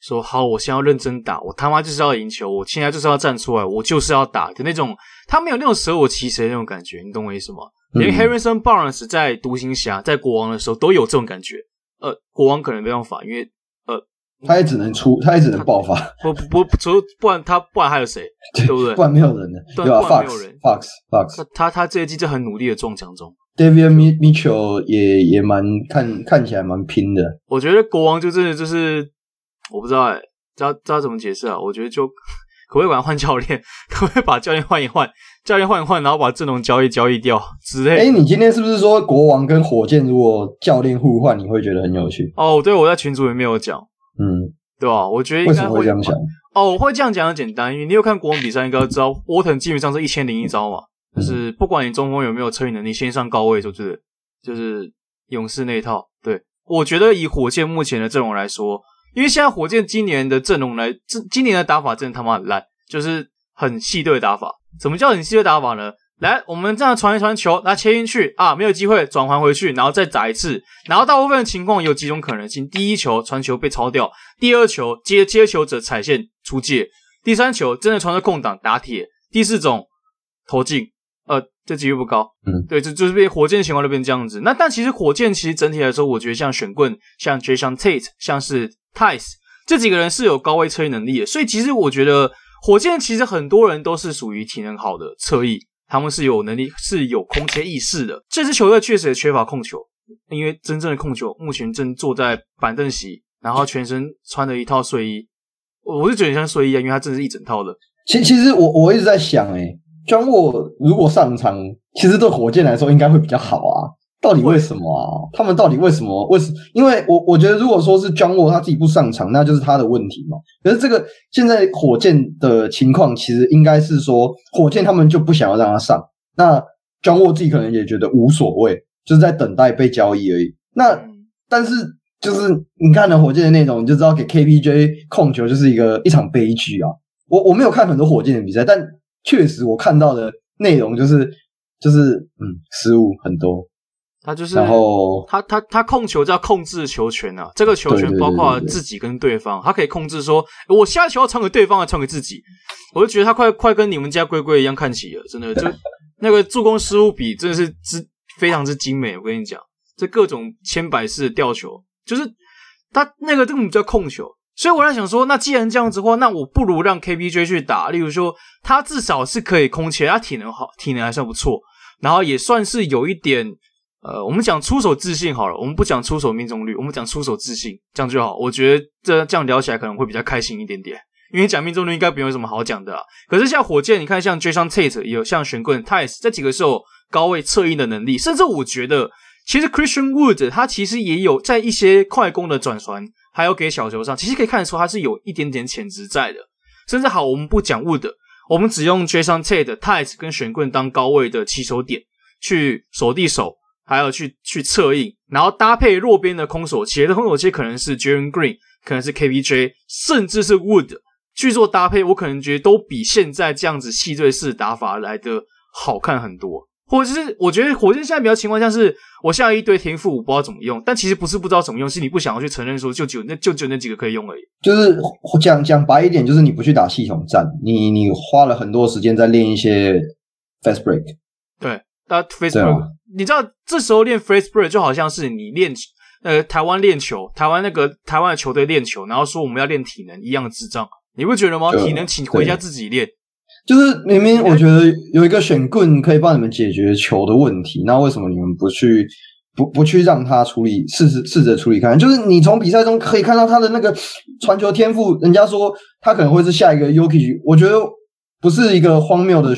说好，我现在要认真打，我他妈就是要赢球，我现在就是要站出来，我就是要打的那种，他没有那种舍我其谁的那种感觉，你懂我意思吗？嗯、连 Harrison Barnes 在独行侠、在国王的时候都有这种感觉。呃，国王可能没办法，因为呃，他也只能出，他也只能爆发。不不不，除不然他不然还有谁？对不对？不然没有人了，对吧？Fox Fox，他他他这一季就很努力的撞墙中。Davion Mitchell 也也蛮看看起来蛮拼的。我觉得国王就真的就是。我不知道哎、欸，知道知道怎么解释啊？我觉得就 可不可以管换教练，可不可以把教练换一换，教练换一换，然后把阵容交易交易掉之类。哎、欸，你今天是不是说国王跟火箭如果教练互换，你会觉得很有趣？哦，对，我在群组里面有讲，嗯，对吧？我觉得应该会，这样想？哦，我会这样讲很简单，因为你有看国王比赛，应该知道沃腾基本上是一千零一招嘛，就是不管你中锋有没有策应能力，先上高位就是就是勇士那一套。对，我觉得以火箭目前的阵容来说。因为现在火箭今年的阵容来，这今年的打法真的他妈很烂，就是很细队打法。什么叫很细队打法呢？来，我们这样传一传球，来切进去啊，没有机会转还回去，然后再打一次。然后大部分的情况有几种可能性：第一球传球被抄掉，第二球接接球者踩线出界，第三球真的传到空档打铁，第四种投进。呃，这几率不高。嗯，对，就就是被火箭情况就变这样子。那但其实火箭其实整体来说，我觉得像选棍，像 Jason Tate，像是。Tice 这几个人是有高位侧翼能力的，所以其实我觉得火箭其实很多人都是属于体能好的侧翼，他们是有能力、是有空切意识的。这支球队确实也缺乏控球，因为真正的控球目前正坐在板凳席，然后全身穿了一套睡衣，我是觉得像睡衣啊，因为它真的是一整套的。其其实我我一直在想、欸，诶，John Wall 如果上场，其实对火箭来说应该会比较好啊。到底为什么啊？他们到底为什么？为什？因为我我觉得，如果说是 John Wall 他自己不上场，那就是他的问题嘛。可是这个现在火箭的情况，其实应该是说，火箭他们就不想要让他上。那 John Wall 自己可能也觉得无所谓，就是在等待被交易而已。那但是就是你看了火箭的内容，你就知道给 KPJ 控球就是一个一场悲剧啊。我我没有看很多火箭的比赛，但确实我看到的内容就是就是嗯，失误很多。他就是，然后他他他控球叫控制球权啊，这个球权包括自己跟对方，他可以控制说，我下球要传给对方，还传给自己，我就觉得他快快跟你们家龟龟一样看齐了，真的，就 那个助攻失误比真的是之非常之精美，我跟你讲，这各种千百式的吊球，就是他那个这种叫控球，所以我在想说，那既然这样子的话，那我不如让 KPJ 去打，例如说他至少是可以空切，他体能好，体能还算不错，然后也算是有一点。呃，我们讲出手自信好了，我们不讲出手命中率，我们讲出手自信，这样就好。我觉得这这样聊起来可能会比较开心一点点，因为讲命中率应该没有什么好讲的。可是像火箭，你看像 Jason Tate 也有像选棍 Tice 这几个是有高位策应的能力，甚至我觉得其实 Christian Wood 他其实也有在一些快攻的转传，还有给小球上，其实可以看得出他是有一点点潜质在的。甚至好，我们不讲 Wood，我们只用 Jason Tate、Tice 跟玄棍当高位的起手点去守地手。还有去去策应，然后搭配弱边的空手切，的空手切可能是 Jalen Green，可能是 KPJ，甚至是 Wood 去做搭配，我可能觉得都比现在这样子细锥式打法来的好看很多。或者是我觉得火箭现在比较情况像是，我下一堆天赋我不知道怎么用，但其实不是不知道怎么用，是你不想要去承认说就只有那就只有那几个可以用而已。就是讲讲白一点，就是你不去打系统战，你你花了很多时间在练一些 fast break。对，那 fast break。你知道这时候练 fast break 就好像是你练呃台湾练球，台湾那个台湾的球队练球，然后说我们要练体能一样的智障，你不觉得吗？体能请回家自己练。就是明明我觉得有一个选棍可以帮你们解决球的问题，那为什么你们不去不不去让他处理试试试着处理看？就是你从比赛中可以看到他的那个传球天赋，人家说他可能会是下一个 Jokic，我觉得不是一个荒谬的。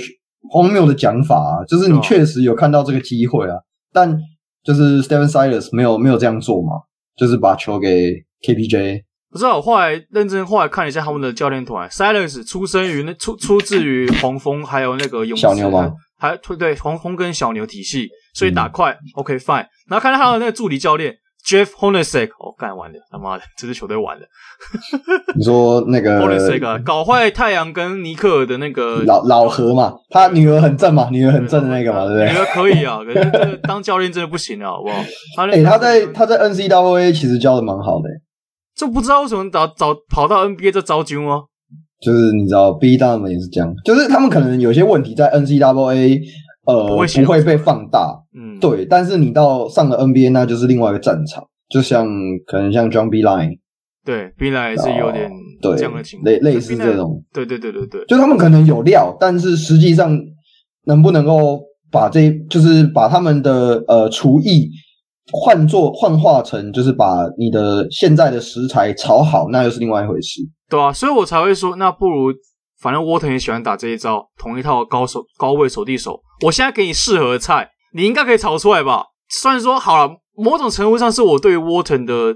荒谬的讲法啊，就是你确实有看到这个机会啊，但就是 Stephen Silas 没有没有这样做嘛，就是把球给 KPJ。不知道，我后来认真后来看了一下他们的教练团，Silence 出生于那出出自于黄蜂，还有那个勇士，小牛吗？还对对黄蜂跟小牛体系，所以打快、嗯、OK fine。然后看到他的那个助理教练。Jeff Hornacek，哦，干完了，他妈的，这支球队完了。你说那个 Hornacek 搞坏太阳跟尼克尔的那个老老何嘛？他女儿很正嘛？女儿很正的那个嘛？对不对？女儿可以啊，可是这个当教练真的不行了，好不好？他、欸、他在他在 NCAA 其实教的蛮好的、欸。就不知道为什么找找跑到 NBA 这招军哦。就是你知道，B 大们也是这样，就是他们可能有些问题在 NCAA，呃，不会，不会被放大，嗯，对。但是你到上了 NBA，那就是另外一个战场，就像可能像 John Beilein，对，Beilein 也是有点这样的情况，类类似这种，对对对对对，就他们可能有料，但是实际上能不能够把这，就是把他们的呃厨艺换做幻化成，就是把你的现在的食材炒好，那又是另外一回事。对啊，所以我才会说，那不如反正沃腾也喜欢打这一招，同一套高手高位手递手。我现在给你适合的菜，你应该可以炒出来吧？虽然说好了，某种程度上是我对沃腾的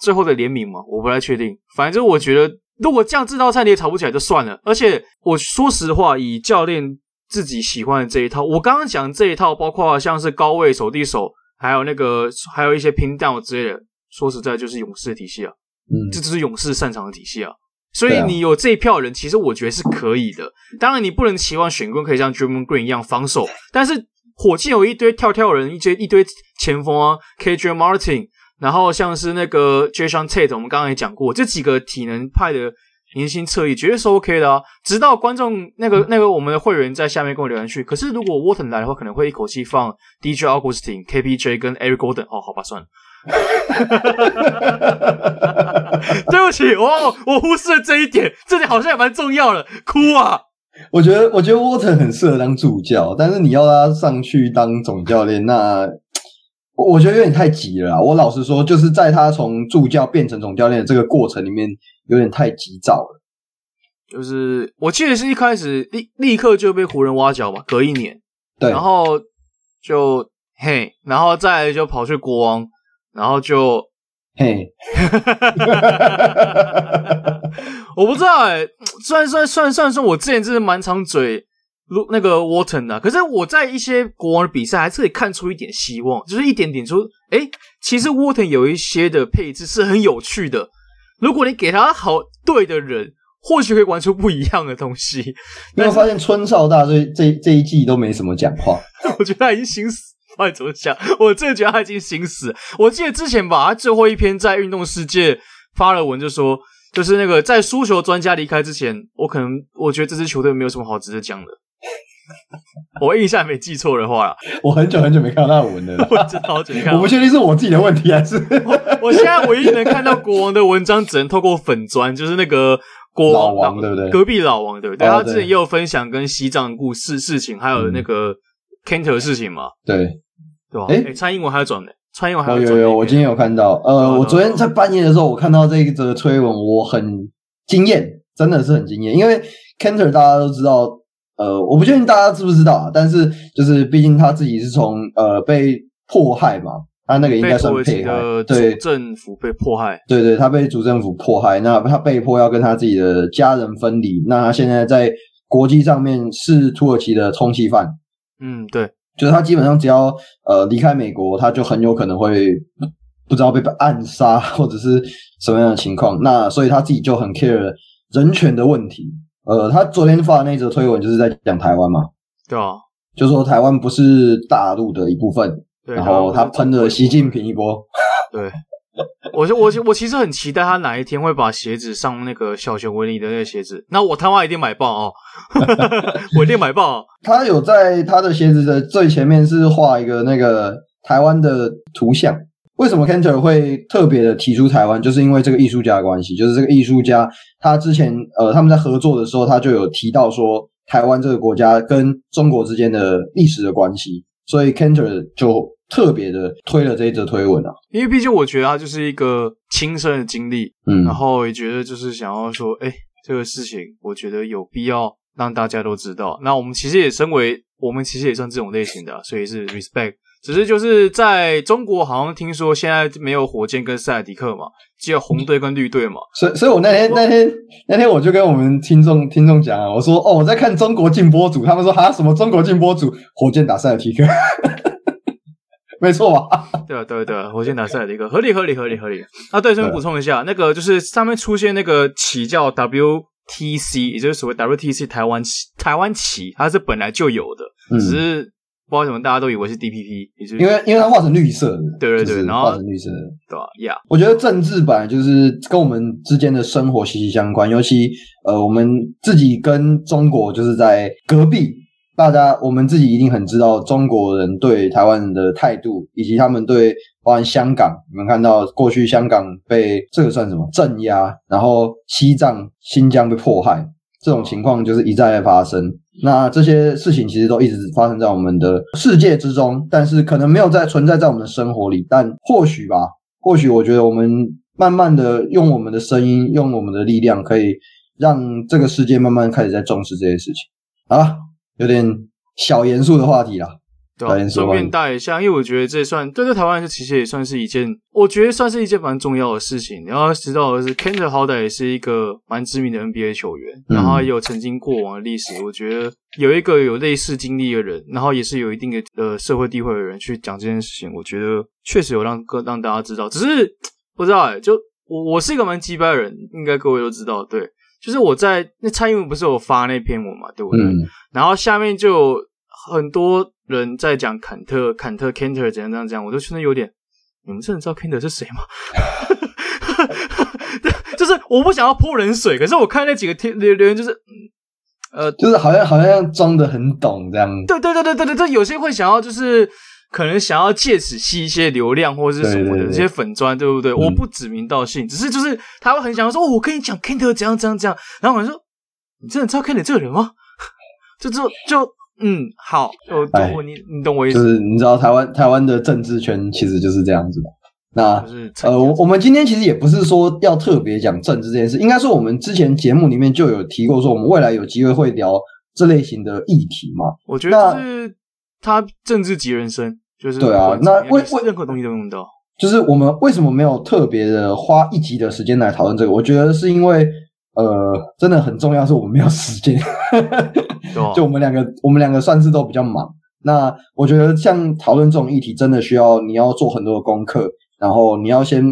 最后的怜悯嘛，我不太确定。反正我觉得，如果这样这道菜你也炒不起来就算了。而且我说实话，以教练自己喜欢的这一套，我刚刚讲这一套，包括像是高位手递手，还有那个还有一些 pin down 之类的，说实在就是勇士的体系啊。嗯，这就是勇士擅长的体系啊，所以你有这一票人，其实我觉得是可以的。当然，你不能期望选棍可以像 Draymond Green 一样防守，但是火箭有一堆跳跳人，一堆一堆前锋啊，KJ Martin，然后像是那个 Jae'Sean Tate，我们刚刚也讲过，这几个体能派的年轻侧翼绝对是 OK 的啊。直到观众那个那个我们的会员在下面跟我留言去，可是如果 Walton 来的话，可能会一口气放 DJ Augustin、KPJ 跟 Eric Gordon。哦，好吧，算了。对不起，我我忽视了这一点，这点好像也蛮重要的。哭啊！我觉得，我觉得沃腾很适合当助教，但是你要他上去当总教练，那我觉得有点太急了啦。我老实说，就是在他从助教变成总教练的这个过程里面，有点太急躁了。就是我记得是一开始立立刻就被湖人挖角嘛，隔一年，对，然后就嘿，然后再来就跑去国王。然后就，嘿，我不知道哎、欸，虽然虽然虽然虽然说我之前真的蛮常嘴那个 Walton 的，可是我在一些国王的比赛还是可以看出一点希望，就是一点点说，哎，其实 Walton 有一些的配置是很有趣的，如果你给他好对的人，或许可以玩出不一样的东西。你有发现春少大这这这一季都没什么讲话，我觉得他已经心死。不管怎么想？我真的觉得他已经心死。我记得之前吧，他最后一篇在运动世界发了文，就说，就是那个在输球专家离开之前，我可能我觉得这支球队没有什么好值得讲的。我印象没记错的话啦，我很久很久没看到那文了。我真的好久没看到。我不确定是我自己的问题还是 我，我现在唯一能看到国王的文章，只能透过粉砖，就是那个国王老王对不对？隔壁老王对不对？他之前也有分享跟西藏故事事情，还有那个 Kanter 的事情嘛？对。对吧？哎、欸，蔡英文还要转呢，蔡英文还要转。有有有，我今天有看到。呃，我昨天在半夜的时候，我看到这一则推文，我很惊艳，真的是很惊艳。因为 Kanter 大家都知道，呃，我不确定大家知不知道啊，但是就是毕竟他自己是从呃被迫害嘛，他那个应该算被害，对，政府被迫害，对对，他被主政府迫害，那他被迫要跟他自己的家人分离，那他现在在国际上面是土耳其的通缉犯。嗯，对。就是他基本上只要呃离开美国，他就很有可能会不知道被暗杀或者是什么样的情况。那所以他自己就很 care 人权的问题。呃，他昨天发的那则推文就是在讲台湾嘛，对啊，就说台湾不是大陆的一部分，对，然后他喷了习近平一波，对。我就我我其实很期待他哪一天会把鞋子上那个小熊维尼的那个鞋子，那我他妈一定买爆哦！我一定买爆哦。他有在他的鞋子的最前面是画一个那个台湾的图像。为什么 Cantor 会特别的提出台湾？就是因为这个艺术家的关系，就是这个艺术家他之前呃他们在合作的时候，他就有提到说台湾这个国家跟中国之间的历史的关系，所以 Cantor 就。特别的推了这一则推文啊，因为毕竟我觉得他就是一个亲身的经历，嗯，然后也觉得就是想要说，哎，这个事情我觉得有必要让大家都知道。那我们其实也身为，我们其实也算这种类型的啊，所以是 respect。只是就是在中国，好像听说现在没有火箭跟塞尔迪克嘛，只有红队跟绿队嘛。所以，所以我那天那天那天我就跟我们听众听众讲啊，我说哦，我在看中国进播组，他们说哈什么中国进播组，火箭打塞尔迪克。没错吧？对啊，对对，火箭打塞尔迪克合理合理合理合理。啊，对，顺便补充一下，那个就是上面出现那个旗叫 WTC，也就是所谓 WTC 台湾旗，台湾旗它是本来就有的，嗯、只是不知道为什么大家都以为是 DPP，也是因为因为它画成绿色的，对对对，然后画成绿色的，对吧？呀，我觉得政治本来就是跟我们之间的生活息息相关，尤其呃，我们自己跟中国就是在隔壁。大家，我们自己一定很知道中国人对台湾人的态度，以及他们对包含香港。你们看到过去香港被这个算什么镇压，然后西藏、新疆被迫害，这种情况就是一再的发生。那这些事情其实都一直发生在我们的世界之中，但是可能没有在存在在我们的生活里。但或许吧，或许我觉得我们慢慢的用我们的声音，用我们的力量，可以让这个世界慢慢开始在重视这些事情好了。有点小严肃的话题了，对啊，顺便带一下，因为我觉得这算对对台湾来说，其实也算是一件，我觉得算是一件蛮重要的事情。然后知道的是，Kenter 好歹也是一个蛮知名的 NBA 球员，嗯、然后也有曾经过往的历史。我觉得有一个有类似经历的人，然后也是有一定的呃社会地位的人去讲这件事情，我觉得确实有让各让大家知道。只是不知道哎、欸，就我我是一个蛮鸡掰的人，应该各位都知道，对。就是我在那蔡英文不是有发那篇文嘛，对不对？嗯、然后下面就有很多人在讲坎特、坎特、Kanter 怎样怎样怎样，我就觉得有点，你们真的知道 Kanter 是谁吗？就是我不想要泼冷水，可是我看那几个贴留言，就是呃，就是好像好像装的很懂这样。对对对对对对，这有些会想要就是。可能想要借此吸一些流量或者是什么的这些粉砖，对不对？我不指名道姓，只是就是他会很想要说，哦，我跟你讲，Kanter 怎样怎样怎样。然后我就说，你真的知道 Kanter 这个人吗？就就就嗯，好，我懂你，你懂我意思。就是你知道台湾台湾的政治圈其实就是这样子的。那呃，我我们今天其实也不是说要特别讲政治这件事，应该说我们之前节目里面就有提过，说我们未来有机会会聊这类型的议题嘛。我觉得是。他政治即人生，就是对啊。那为为任何东西都用到，就是我们为什么没有特别的花一集的时间来讨论这个？我觉得是因为，呃，真的很重要，是我们没有时间。就我们两个，我们两个算是都比较忙。那我觉得像讨论这种议题，真的需要你要做很多的功课，然后你要先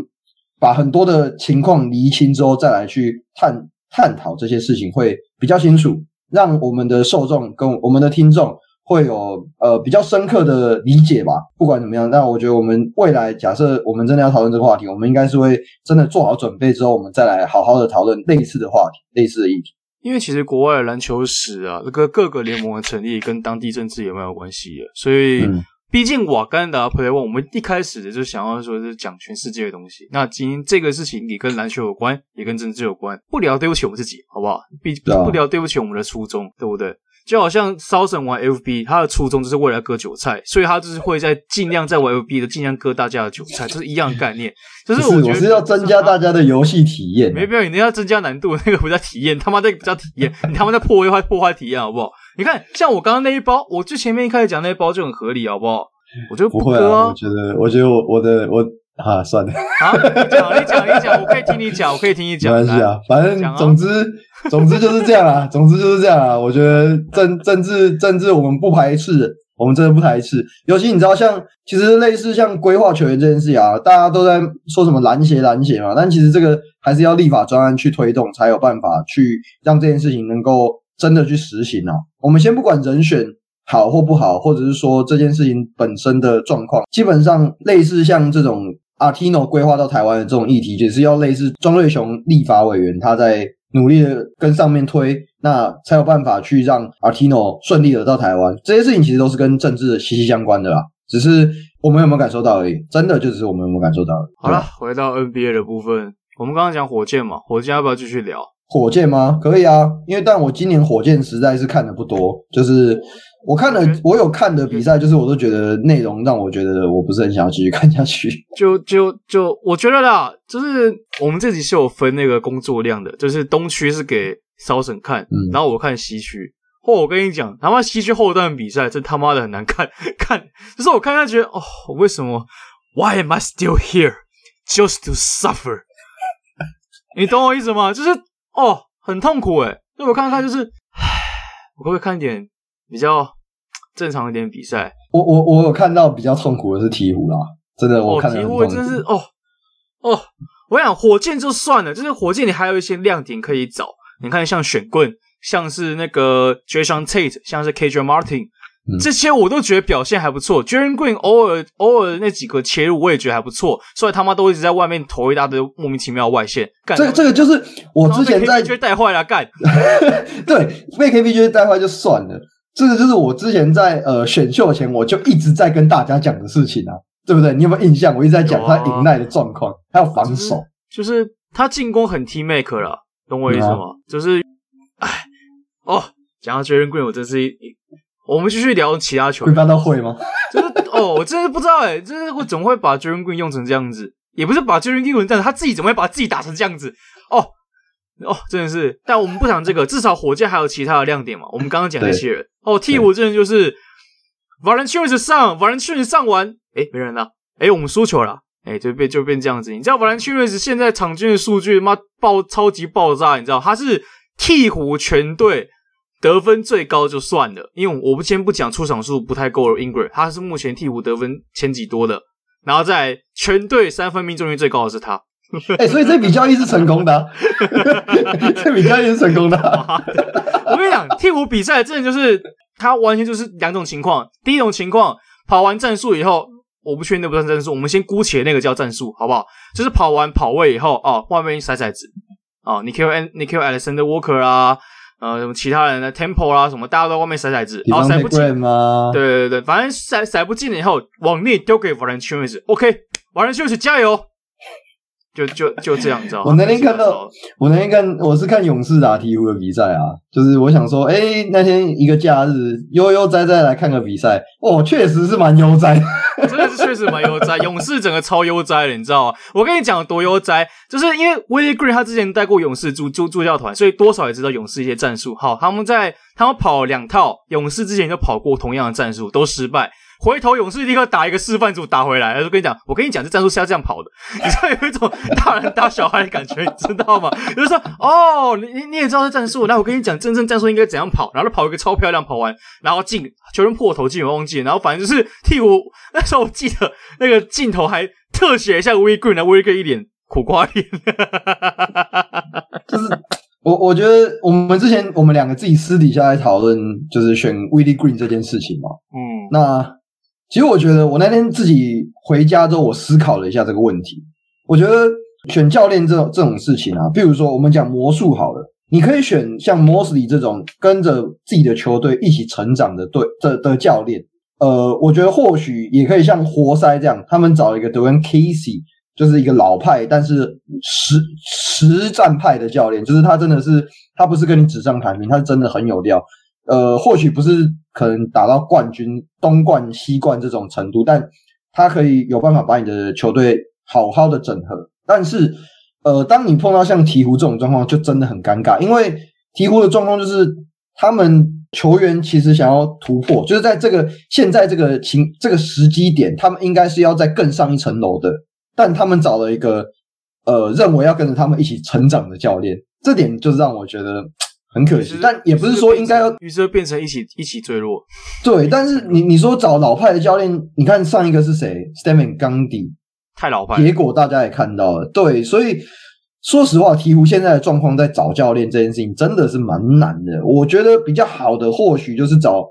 把很多的情况厘清之后，再来去探探讨这些事情，会比较清楚，让我们的受众跟我们的听众。会有呃比较深刻的理解吧。不管怎么样，那我觉得我们未来假设我们真的要讨论这个话题，我们应该是会真的做好准备之后，我们再来好好的讨论类似的话题、类似的议题。因为其实国外的篮球史啊，这个各个联盟的成立跟当地政治也蛮有关系的。所以，嗯、毕竟瓦干达 Play One，我们一开始的就想要说是讲全世界的东西。那今天这个事情也跟篮球有关，也跟政治有关。不聊对不起我们自己，好不好？毕不聊对不起我们的初衷，对不对？就好像 Southern 玩 FB，他的初衷就是为了割韭菜，所以他就是会在尽量在玩 FB 的尽量割大家的韭菜，这是一样的概念。就是我觉得是要增加大家的游戏体验，没必要，你要增加难度，那个不叫体验，他妈那个不叫体验，你他妈在破坏破坏体验，好不好？你看，像我刚刚那一包，我最前面一开始讲那一包就很合理，好不好？我觉得不，不会啊，我觉得，我觉得我我的我。啊，算了，好，你讲，你讲，你讲，我可以听你讲，我可以听你讲，没关系啊，反正总之，总之就是这样啊，总之就是这样啊。我觉得政政治政治我们不排斥，我们真的不排斥。尤其你知道，像其实类似像规划球员这件事啊，大家都在说什么篮协篮协嘛，但其实这个还是要立法专案去推动，才有办法去让这件事情能够真的去实行啊。我们先不管人选好或不好，或者是说这件事情本身的状况，基本上类似像这种。Artino 规划到台湾的这种议题，就是要类似庄瑞雄立法委员，他在努力的跟上面推，那才有办法去让 Artino 顺利的到台湾。这些事情其实都是跟政治息息相关的啦，只是我们有没有感受到而已。真的就只是我们有没有感受到而已。好了，回到 NBA 的部分，我们刚刚讲火箭嘛，火箭要不要继续聊？火箭吗？可以啊，因为但我今年火箭实在是看的不多，就是。我看了，我有看的比赛，就是我都觉得内容让我觉得我不是很想要继续看下去。就就就，我觉得啦，就是我们这集是有分那个工作量的，就是东区是给骚神看，嗯，然后我看西区。或我跟你讲，他妈西区后段比赛真他妈的很难看，看就是我看他觉得哦，为什么？Why am I still here just to suffer？你懂我意思吗？就是哦，很痛苦诶。那我看看就是，唉，我可不可以看一点？比较正常一点比赛，我我我有看到比较痛苦的是鹈鹕啦，真的我看到鵜鹕真是哦哦，我想火箭就算了，就是火箭你还有一些亮点可以找，你看像选棍，像是那个 Jae'Sean Tate，像是 KJ Martin，嗯、这些我都觉得表现还不错。Jalen Green 偶尔偶尔那几个切入，我也觉得还不错。所以他妈都一直在外面投一大堆莫名其妙的外线。干这个这个就是我之前在带坏了干。对，被 KPJ 带坏就算了。这个就是我之前在呃选秀前我就一直在跟大家讲的事情啊，对不对？你有没有印象？我一直在讲他隐奈的状况，还有防守，就是、就是、他进攻很 team make 了，懂我意思吗？就是，哎，哦，讲到 Jalen Green，我真是一，我们继续聊其他球员。会办到会吗？就是哦，我真是不知道哎，就是会怎么会把 Jalen Green 用成这样子？也不是把 Jalen Green 用成这样子，他自己怎么会把自己打成这样子？哦。哦，真的是，但我们不讲这个，至少火箭还有其他的亮点嘛。我们刚刚讲那些人，哦，替补真的就是 Valanciunas 上 Valanciunas 上完，诶没人了，诶我们输球了，诶就变就变这样子。你知道 Valanciunas 现在场均的数据妈爆超级爆炸，你知道？他是鹈鹕全队得分最高就算了，因为我不先不讲出场数不太够了，Ingram 他是目前鹈鹕得分前几多的，然后在全队三分命中率最高的是他。哎、欸，所以这笔交易是成功的、啊，这笔交易是成功的、啊。我跟你讲，替补比赛真的就是他完全就是两种情况。第一种情况，跑完战术以后，我不确定那不算战术，我们先姑且那个叫战术，好不好？就是跑完跑位以后，哦，外面甩骰子，哦，Nickeil Nickeil Alexander Walker 啊，呃，什么其他人的 Temple 啊，什么大家都在外面甩骰子，然后甩不进吗？对对对，反正甩甩不进了以后，往内丢给 Valanciunas，OK，Valanciunas 加油。就就就这样，你知道吗？我那天看到，我那天看，我是看勇士打鹈鹕的比赛啊。就是我想说，哎、欸，那天一个假日，悠悠哉哉来看个比赛，哦，确实是蛮悠哉，真的是确实蛮悠哉。勇士整个超悠哉的，你知道吗？我跟你讲多悠哉，就是因为 Willie Green 他之前带过勇士助助助教团，所以多少也知道勇士一些战术。好，他们在他们跑两套，勇士之前就跑过同样的战术，都失败。回头勇士立刻打一个示范组打回来，他就跟你讲，我跟你讲，这战术是要这样跑的，你知道有一种大人打小孩的感觉，你知道吗？就是说，哦，你你你也知道这战术，那我跟你讲，真正战术应该怎样跑，然后他跑一个超漂亮，跑完然后进球员破头进，我忘记了，然后反正就是替我那时候我记得那个镜头还特写一下 Willie Green，然后 Willie Green 一脸苦瓜脸，就是我我觉得我们之前我们两个自己私底下在讨论，就是选 Willie Green 这件事情嘛，嗯，那。其实我觉得，我那天自己回家之后，我思考了一下这个问题。我觉得选教练这种这种事情啊，比如说我们讲魔术好了，你可以选像 Mosley 这种跟着自己的球队一起成长的队的的教练。呃，我觉得或许也可以像活塞这样，他们找一个 d w a n Casey，就是一个老派但是实实战派的教练，就是他真的是他不是跟你纸上谈兵，他是真的很有料。呃，或许不是可能打到冠军、东冠、西冠这种程度，但他可以有办法把你的球队好好的整合。但是，呃，当你碰到像鹈鹕这种状况，就真的很尴尬，因为鹈鹕的状况就是他们球员其实想要突破，就是在这个现在这个情这个时机点，他们应该是要再更上一层楼的，但他们找了一个呃认为要跟着他们一起成长的教练，这点就是让我觉得。很可惜，但也不是说应该要，于是变成一起一起坠落。对，但是你你说找老派的教练，你看上一个是谁？Stan Van Gundy，太老派。结果大家也看到了，对，所以说实话，鹈鹕现在的状况在找教练这件事情真的是蛮难的。我觉得比较好的或许就是找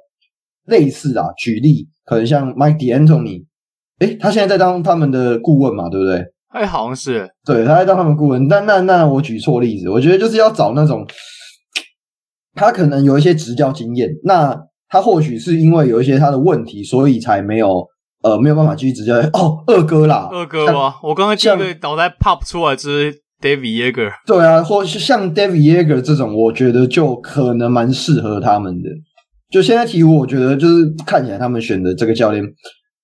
类似啊，举例可能像 Mike D'Antoni，诶，他现在在当他们的顾问嘛，对不对？哎，好像是，对，他在当他们顾问。但那那我举错例子，我觉得就是要找那种。他可能有一些执教经验，那他或许是因为有一些他的问题，所以才没有呃没有办法继续执教。哦，二哥啦，二哥吗？我刚刚这个脑袋 pop 出来就是 David Joerger。对啊，或是像 David Joerger 这种，我觉得就可能蛮适合他们的。就现在鵜鹕，我觉得就是看起来他们选的这个教练，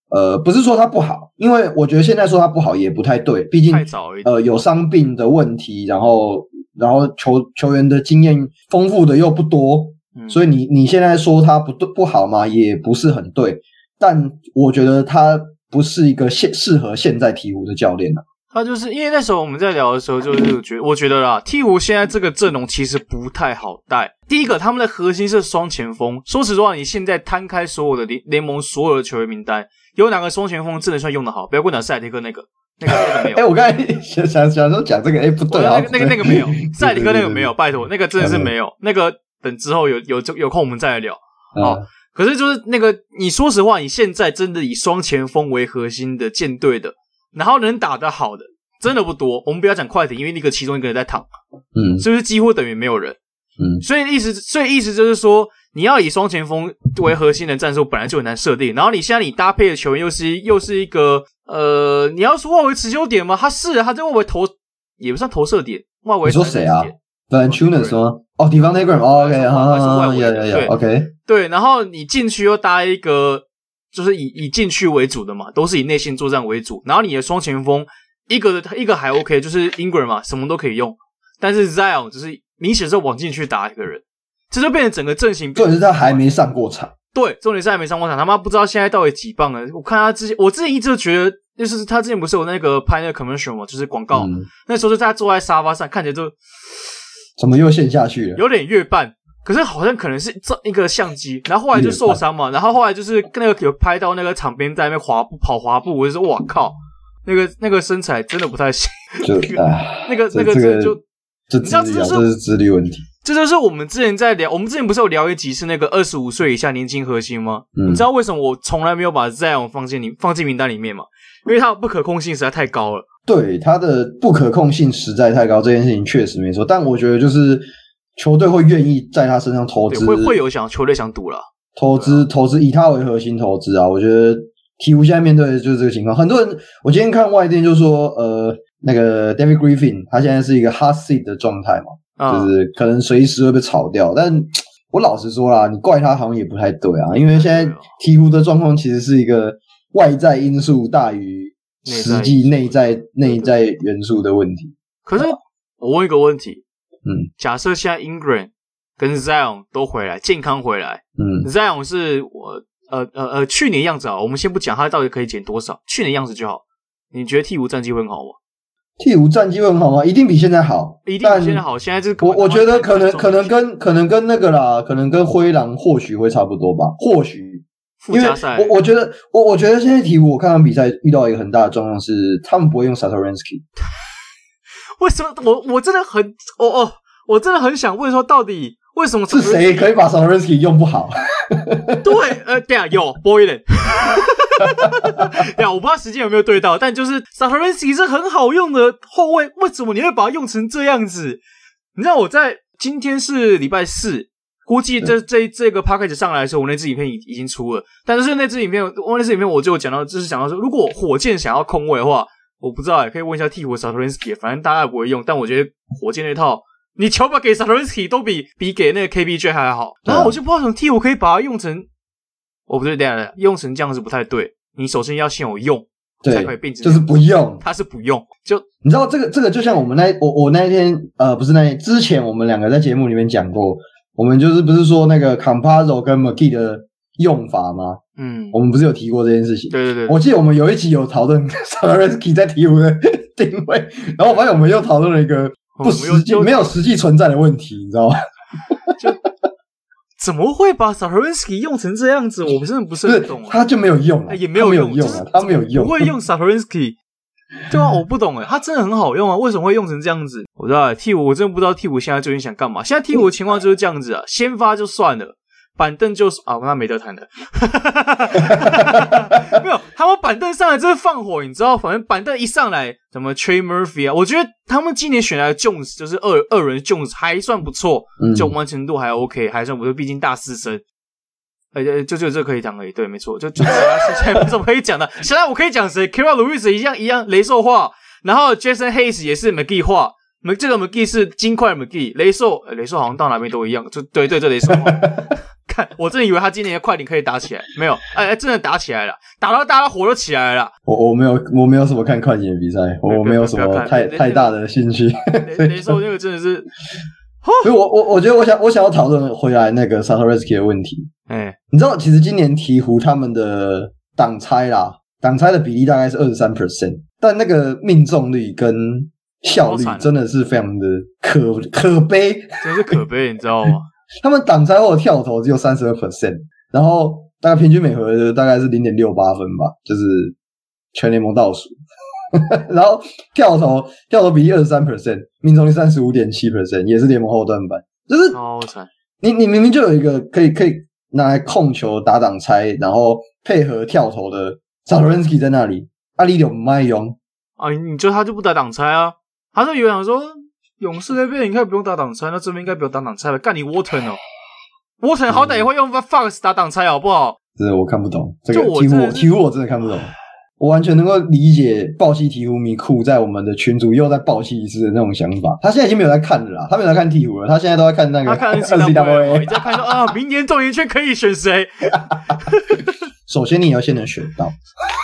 呃，不是说他不好，因为我觉得现在说他不好也不太对，毕竟太早，呃有伤病的问题，然后。然后球球员的经验丰富的又不多，嗯、所以你你现在说他不对不好嘛，也不是很对。但我觉得他不是一个现适合现在鹈鹕的教练啊。他就是因为那时候我们在聊的时候，就是觉我觉得啦，鹈鹕现在这个阵容其实不太好带。第一个，他们的核心是双前锋。说实话，你现在摊开所有的联联盟所有的球员名单，有哪个双前锋真的算用的好？不要跟我讲塞尔提克那个。那个没有，哎、欸，我刚才想想想说讲这个，哎、欸，不对啊，那个那个没有，塞尔提克那个没有，拜托，那个真的是没有，那个等之后有有有空我们再来聊。好，可是就是那个，你说实话，你现在真的以双前锋为核心的舰队的，然后能打得好的，真的不多。我们不要讲快艇，因为那个其中一个人在躺，嗯，是不是几乎等于没有人？嗯，所以意思，所以意思就是说，你要以双前锋为核心的战术，本来就很难设定。然后你现在你搭配的球员又是又是一个呃，你要说外围持球点吗？他是他在外围投，也不算投射点，外围。你说谁啊？Valanciunas 吗？哦好好好，有有有，OK。对，然后你禁区又搭一个，就是以以禁区为主的嘛，都是以内线作战为主。然后你的双前锋，一个的一个还 OK，就是 Ingram 嘛，什么都可以用。但是 Zion 只是明显是往禁区打一个人，这就变成整个阵型。重点是他还没上过场。对，重点是还没上过场，他妈不知道现在到底几磅了。我看他之前，我之前一直觉得，就是他之前不是有那个拍那个 commercial 嘛，就是广告，嗯、那时候就他坐在沙发上，看起来就怎么又陷下去了？有点月半。可是好像可能是这一个相机，然后后来就受伤嘛，然后后来就是那个有拍到那个场边在那边滑步跑滑步，我就说哇靠，那个那个身材真的不太行，就 那个那个这就。这你知道这就是这是智力问题，这就是我们之前在聊，我们之前不是有聊一集是那个二十五岁以下年轻核心吗？嗯、你知道为什么我从来没有把 Zion 放进你放进名单里面吗？因为他不可控性实在太高了。对，他的不可控性实在太高，这件事情确实没错。但我觉得就是球队会愿意在他身上投资，会会有想球队想赌了，投资投资以他为核心投资啊。我觉得鹈鹕现在面对的就是这个情况。很多人，我今天看外电就说，呃。那个 David Griffin，他现在是一个 hot seat 的状态嘛，哦、就是可能随时会被炒掉。但我老实说啦，你怪他好像也不太对啊，因为现在鹈鹕的状况其实是一个外在因素大于实际内在内在元素的问题。可是我问一个问题，嗯，假设现在 Ingram 跟 Zion 都回来，健康回来，嗯，Zion 是我呃呃呃去年样子啊，我们先不讲他到底可以减多少，去年样子就好。你觉得鹈鹕战绩会很好吗？鹈鹕战绩会很好吗？一定比现在好，一定比现在好。现在这个我我觉得可能可能跟可能跟那个啦，可能跟灰狼或许会差不多吧，或许。附加赛，我我觉得我我觉得现在鹈鹕我看完比赛遇到一个很大的状况是，他们不会用 Satoransky。为什么？我我真的很哦哦，我真的很想问说，到底为什么是谁可以把 Satoransky 用不好？对，呃，对啊，有 Boylen。呀，我不知道时间有没有对到，但就是 Satoransky 是很好用的后卫，为什么你会把它用成这样子？你知道我在今天是礼拜四，估计这这这个 package 上来的时候，我那支影片已已经出了。但是那支影片，我那支影片我就讲到，就是讲到说，如果火箭想要控卫的话，我不知道，可以问一下替补 Satoransky，反正大家也不会用。但我觉得火箭那套，你球把给 s a t o r i n s k y 都比比给那个 KBJ 还好。然后我就不知道什么鹈鹕可以把它用成。我不对，这样用成这样是不太对。你首先要先有用，对才可以变成就是不用，它是不用。就你知道这个这个就像我们那我我那一天呃不是那之前我们两个在节目里面讲过，我们就是不是说那个 Campazzo 跟 McKee 的用法吗？嗯，我们不是有提过这件事情？对对对，我记得我们有一集有讨论 Satoransky 在鹈鹕的 定位，然后我发现我们又讨论了一个不实际、没有实际存在的问题，你知道吗？就。怎么会把 Satoransky 用成这样子？我真的不是很懂。他就没有用，也没有用，啊，他没有用，不会用 Satoransky。对啊，我不懂诶，他真的很好用啊，为什么会用成这样子？我知道替补，我真的不知道替补现在究竟想干嘛。现在替补的情况就是这样子啊，先发就算了。板凳就是啊，那没得谈的，没有，他们板凳上来就是放火，你知道？反正板凳一上来，什么 Trey Murphy 啊，我觉得他们今年选来的 Jones 就是二二轮 Jones 还算不错，嗯、就完成度还 OK，还算不错，毕竟大四生。哎，就就这可以讲而已，对，没错，就就其他现在没什么可以讲的。现在我可以讲谁？Kira Lewis 一样一样雷兽化，然后 Jason Hayes 也是 McGee 化，这个 McGee 是金块 McGee，雷兽雷兽好像到哪边都一样，就对对，这雷兽。看，我真的以为他今年的快艇可以打起来，没有，哎哎，真的打起来了，打到大家火都起来了。我我没有，我没有什么看快艇的比赛，我没有什么太太大的兴趣。雷兽那个真的是，所以我我我觉得我想我想要讨论回来那个 Satoransky 的问题。哎，你知道其实今年鹈鹕他们的挡拆啦，挡拆的比例大概是二十三 percent，但那个命中率跟效率真的是非常的可可悲，真是可悲，你知道吗？他们挡拆或者跳投只有三十二 percent，然后大概平均每回合大概是零点六八分吧，就是全联盟倒数。然后跳投跳投比例二十三 percent，命中率三十五点七 percent，也是联盟后段版。就是超惨，你你明明就有一个可以可以拿来控球打挡拆，然后配合跳投的 Satoransky 在那里，阿里有麦用啊？你就他就不打挡拆啊？他说有人说勇士那边应该不用打挡拆，那这边应该不用打挡拆了。干你 Walton 哦，Walton 好歹也会用 Fox 打挡拆好不好？这个我看不懂，这个鹈鹕鹈鹕我真的看不懂。我完全能够理解爆气鹈鹕迷酷在我们的群组又在爆气一次的那种想法。他现在已经没有在看了啦，他没有在看鹈鹕了，他现在都在看那个。他看 NCAA，你在看说啊，明年状元圈可以选谁？首先你要先能选到，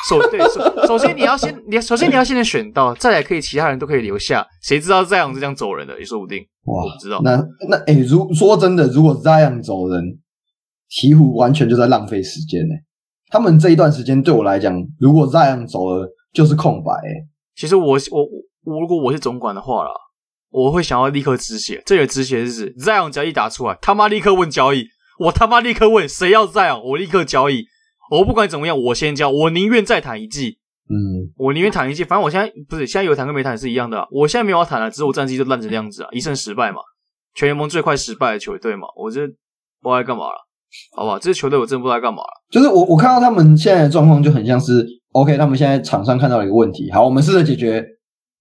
首对首首先你要先你首先你要先能选到，再来可以其他人都可以留下。谁知道 Zion 是这样走人的，也说不定。哇，我不知道。那那哎、欸，如说真的，如果 Zion 走人，鹈鹕完全就在浪费时间呢、欸。他们这一段时间对我来讲，如果 Zion 走了。就是空白、欸。其实我我我如果我是总管的话啦，我会想要立刻止血。这个止血是指 Zion 只要一打出来，他妈立刻问交易。我他妈立刻问谁要 Zion，我立刻交易。我不管怎么样，我先交。我宁愿再谈一季。嗯，我宁愿谈一季。反正我现在不是现在有谈跟没谈是一样的、啊。我现在没有谈了，只是我战绩就烂成这样子啊，一胜十败嘛，全联盟最快失败的球队嘛。我这不知道在干嘛了，好不好？这支球队我真的不知道在干嘛了。就是我我看到他们现在的状况就很像是。OK，他们现在场上看到了一个问题，好，我们试着解决，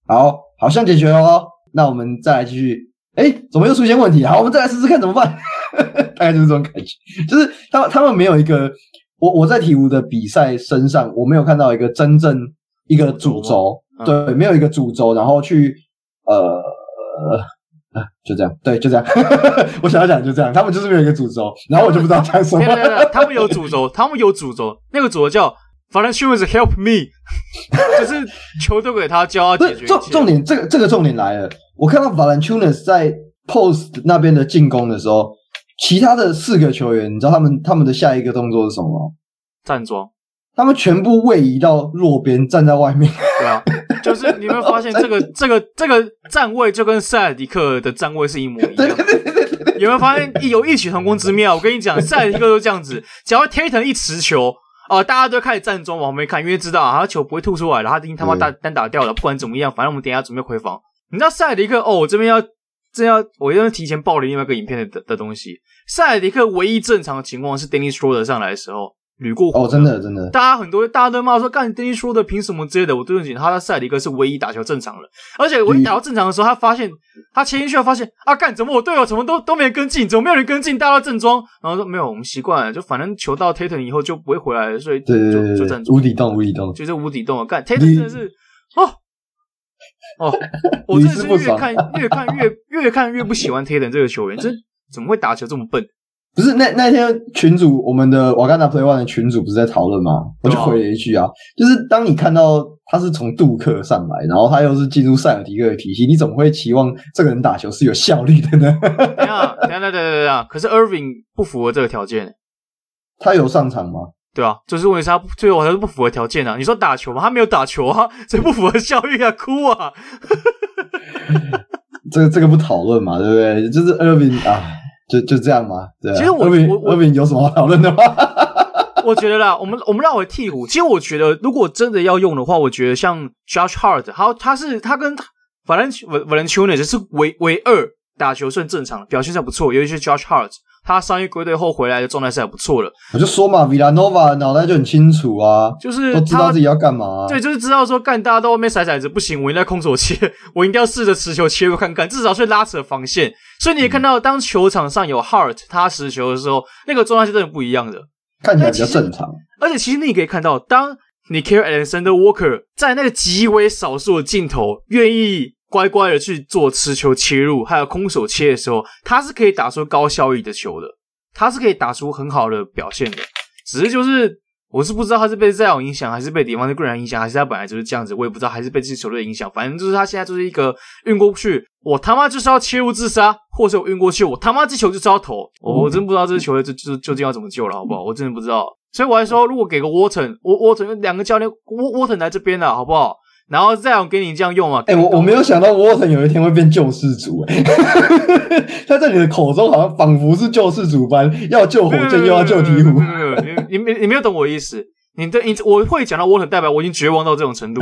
好，好像解决了哦，那我们再来继续，哎，怎么又出现问题？好，我们再来试试看怎么办？大概就是这种感觉，就是他他们没有一个，我我在体育的比赛身上，我没有看到一个真正一个主轴，嗯、对，没有一个主轴，然后去呃呃，就这样，对，就这样，我想要讲就这样，他们就是没有一个主轴，然后我就不知道讲什么。他们有主轴，他们有主轴，那个主轴叫。Valanciunas help me，就是球都给他教他解决。重重点，这个这个重点来了。我看到 Valanciunas 在 post 那边的进攻的时候，其他的四个球员，你知道他们他们的下一个动作是什么吗？站桩。他们全部位移到弱边，站在外面。对啊，就是你会发现这个这个这个站位就跟塞尔迪克的站位是一模一样。对对对对对。有没有发现有异曲同工之妙？我跟你讲，塞尔迪克都这样子，只要 Tatum 一持球。啊、呃，大家都开始站桩往旁边看，因为知道啊，他球不会吐出来了，他已经他妈单单打掉了。不管怎么样，反正我们等一下准备回防。你知道塞尔迪克哦，我这边要这要我要提前爆了另外一个影片的的东西。塞尔迪克唯一正常的情况是 Dennis Schroeder 上来的时候。捋过哦，真的真的，大家很多大家都骂说，干 Dennis Schroeder 凭什么之类的？我对不起，他的赛迪克是唯一打球正常的，而且我一打到正常的时候，他发现他切进去，发现啊，干怎么我队友怎么都都没跟进，怎么没有人跟进，大家正装，然后说没有，我们习惯了，就反正球到 Tatum 以后就不会回来了，所以就对就站住，无底洞无底洞，就是无底洞啊！干 Tatum 真的是哦哦，我真的是越看越看越 越看越不喜欢 Tatum 这个球员，这怎么会打球这么笨？不是那那天群主，我们的瓦甘达 Play One 的群主不是在讨论吗？我就回了一句啊，就是当你看到他是从杜克上来，然后他又是进入塞尔提克的体系，你怎么会期望这个人打球是有效率的呢？等下，等下，等下，等下，可是 Irving 不符合这个条件。他有上场吗？对啊，就是问题是他最后还是不符合条件啊？你说打球吗？他没有打球啊，所以不符合效率啊，哭啊！这个这个不讨论嘛，对不对？就是 Irving 啊。就就这样嘛？对啊。其实我我我有什么好讨论的吗？我觉得啦，我们我们绕回鵜鹕。其实我觉得，如果真的要用的话，我觉得像 Josh Hart，好，他是他跟 Valanciunas 是唯唯二打球算正常的，表现算不错。尤其是 Josh Hart。他上一归队后回来的状态是还不错的，我就说嘛，Villanova 脑袋就很清楚啊，就是都知道自己要干嘛、啊。对，就是知道说干，大家都外面甩骰子不行，我应该空手切，我一定要试着持球切入看看，至少是拉扯防线。所以你也看到，当球场上有 Hart 他持球的时候，那个状态是真的不一样的，看起来比较正常。而且其实你也可以看到，当你 Care Alexander Walker 在那个极为少数的镜头愿意。乖乖的去做持球切入，还有空手切的时候，他是可以打出高效益的球的，他是可以打出很好的表现的。只是就是，我是不知道他是被这样影响，还是被敌方的个人影响，还是他本来就是这样子，我也不知道，还是被这支球队影响。反正就是他现在就是一个运过去，我他妈就是要切入自杀，或者我运过去，我他妈这球就是要投。我我真不知道这支球队就就究竟要怎么救了，好不好？我真的不知道。所以我还说，如果给个沃腾，沃沃腾两个教练，沃沃腾来这边了，好不好？然后再给你这样用啊！哎、欸，我我没有想到沃腾有一天会变救世主 他在你的口中好像仿佛是救世主般，要救火箭又要救鹈鹕。你你没你没有懂我意思。你的你我会讲到沃腾，代表我已经绝望到这种程度。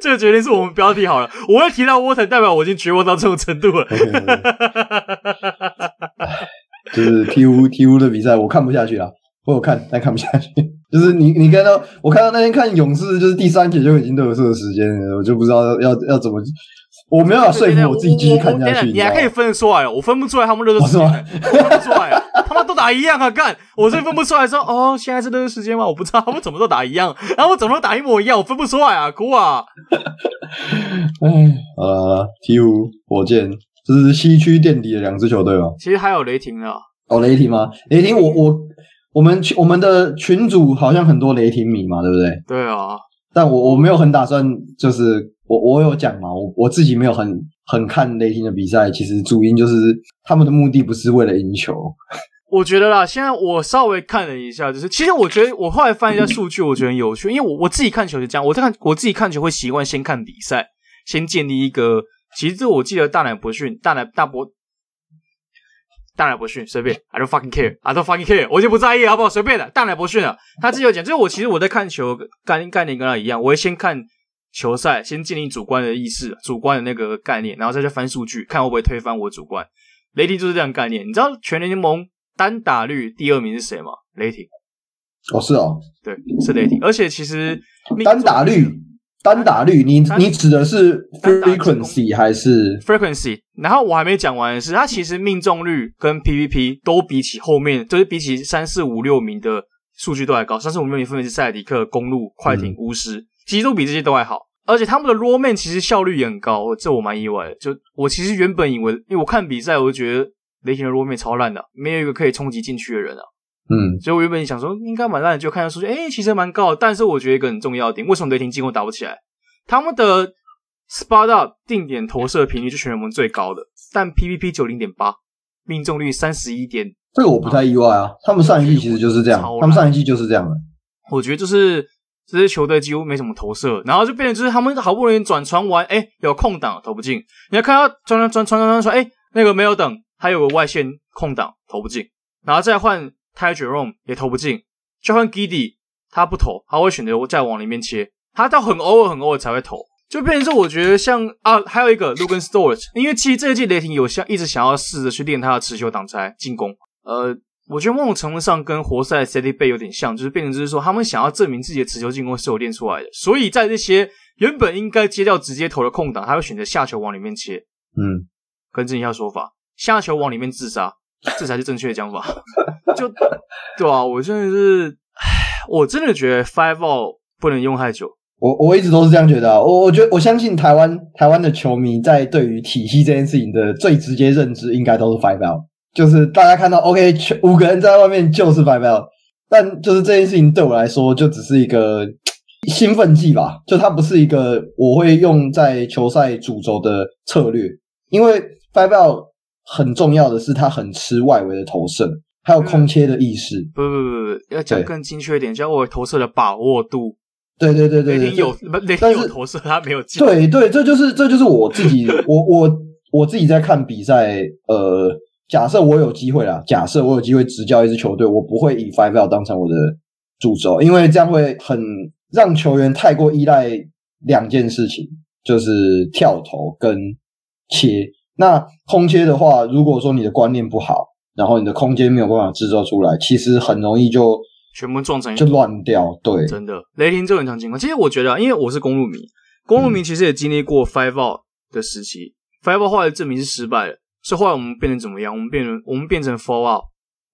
这个决定是我们标题好了。我会提到沃腾，代表我已经绝望到这种程度了。就是 T 五 T 五的比赛，我看不下去了！我有看，但看不下去。就是你你看到我看到那天看勇士，就是第三节就已经都有这个时间了，我就不知道要要怎么。我没有办法说服我自己继续看下去。你还可以分得出来，我分不出来他们热身时间，分不出来，他们都打一样啊！干，我这分不出来说哦，现在是热身时间吗？我不知道他们怎么都打一样，然后我怎么都打一模一样，我分不出来啊！哭啊！哎，呃，T 五火箭，这是西区垫底的两支球队吗？其实还有雷霆啊。哦，雷霆吗？雷霆我，我我我们群我们的群主好像很多雷霆迷嘛，对不对？对啊。但我我没有很打算，就是。我我有讲嘛，我我自己没有很很看雷霆的比赛，其实主因就是他们的目的不是为了赢球。我觉得啦，现在我稍微看了一下，就是其实我觉得我后来翻一下数据，我觉得很有趣，因为我我自己看球是这样，我在看我自己看球会习惯先看比赛，先建立一个。其实这我记得大奶伯逊，大奶大伯，大奶伯逊随便，I don't fucking care，I don't fucking care，我就不在意好不好？随便的，大奶伯逊了，他自己有讲，就是我其实我在看球概念概念跟他一样，我会先看。球赛先建立主观的意识，主观的那个概念，然后再去翻数据，看会不会推翻我主观。雷霆就是这样概念。你知道全联盟单打率第二名是谁吗？雷霆。哦，是哦，对，是雷霆。而且其实单打率，单打率，你你指的是 frequency 还是 frequency？然后我还没讲完的是，他其实命中率跟 PVP 都比起后面，就是比起三四五六名的数据都还高。三四五六名分别是塞尔迪克、公路、快艇、巫师。嗯其实都比这些都还好，而且他们的 roll man 其实效率也很高，这我蛮意外的。就我其实原本以为，因为我看比赛，我就觉得雷霆的 roll man 超烂的，没有一个可以冲击禁区的人啊。嗯，所以我原本想说应该蛮烂的，就看下数据，诶，其实蛮高的。但是我觉得一个很重要的点，为什么雷霆进攻打不起来？他们的 spot up 定点投射频率是全联盟最高的，但 PVP 九零点八，命中率三十一点。这个我不太意外啊，他们上一季其实就是这样，他们上一季就是这样的。我觉得就是。这些球队几乎没什么投射，然后就变成就是他们好不容易转传完，哎，有空档投不进。你要看到转转转传传传传，哎，那个没有等，还有个外线空档投不进，然后再换 Ty Jerome 也投不进，就换 Giddey 他不投，他会选择再往里面切，他到很偶尔很偶尔才会投，就变成说我觉得像啊，还有一个 Luguentz Dort，因为其实这一季雷霆有想一直想要试着去练他的持球挡拆进攻，呃。我觉得某种程度上跟活塞 Saddiq Bey 有点像，就是变成就是说，他们想要证明自己的持球进攻是有练出来的，所以在这些原本应该接掉直接投的空档，他会选择下球往里面切。嗯，更正一下说法，下球往里面自杀，这才是正确的讲法。就对啊，我真的是，我真的觉得 Five Out 不能用太久。我我一直都是这样觉得啊，我我觉得我相信台湾台湾的球迷在对于体系这件事情的最直接认知，应该都是 Five Out。就是大家看到，OK，五个人在外面就是 five out，但就是这件事情对我来说就只是一个兴奋剂吧，就它不是一个我会用在球赛主轴的策略，因为 five out 很重要的是他很吃外围的投射，还有空切的意识。不不不不，要讲更精确一点，叫我投射的把握度。对对对对，对，雷霆有不 雷霆有投射，他没有进。对对，这就是这就是我自己，我我我自己在看比赛，呃。假设我有机会啦，假设我有机会执教一支球队，我不会以 five out 当成我的主轴，因为这样会很让球员太过依赖两件事情，就是跳投跟切。那空切的话，如果说你的观念不好，然后你的空间没有办法制造出来，其实很容易就全部撞成就乱掉。对，真的，雷霆就很常情况。其实我觉得，因为我是公路迷，公路迷其实也经历过 five out 的时期，嗯，five out 后来证明是失败了。所以后来我们变成怎么样？我们变成我们变成 four out，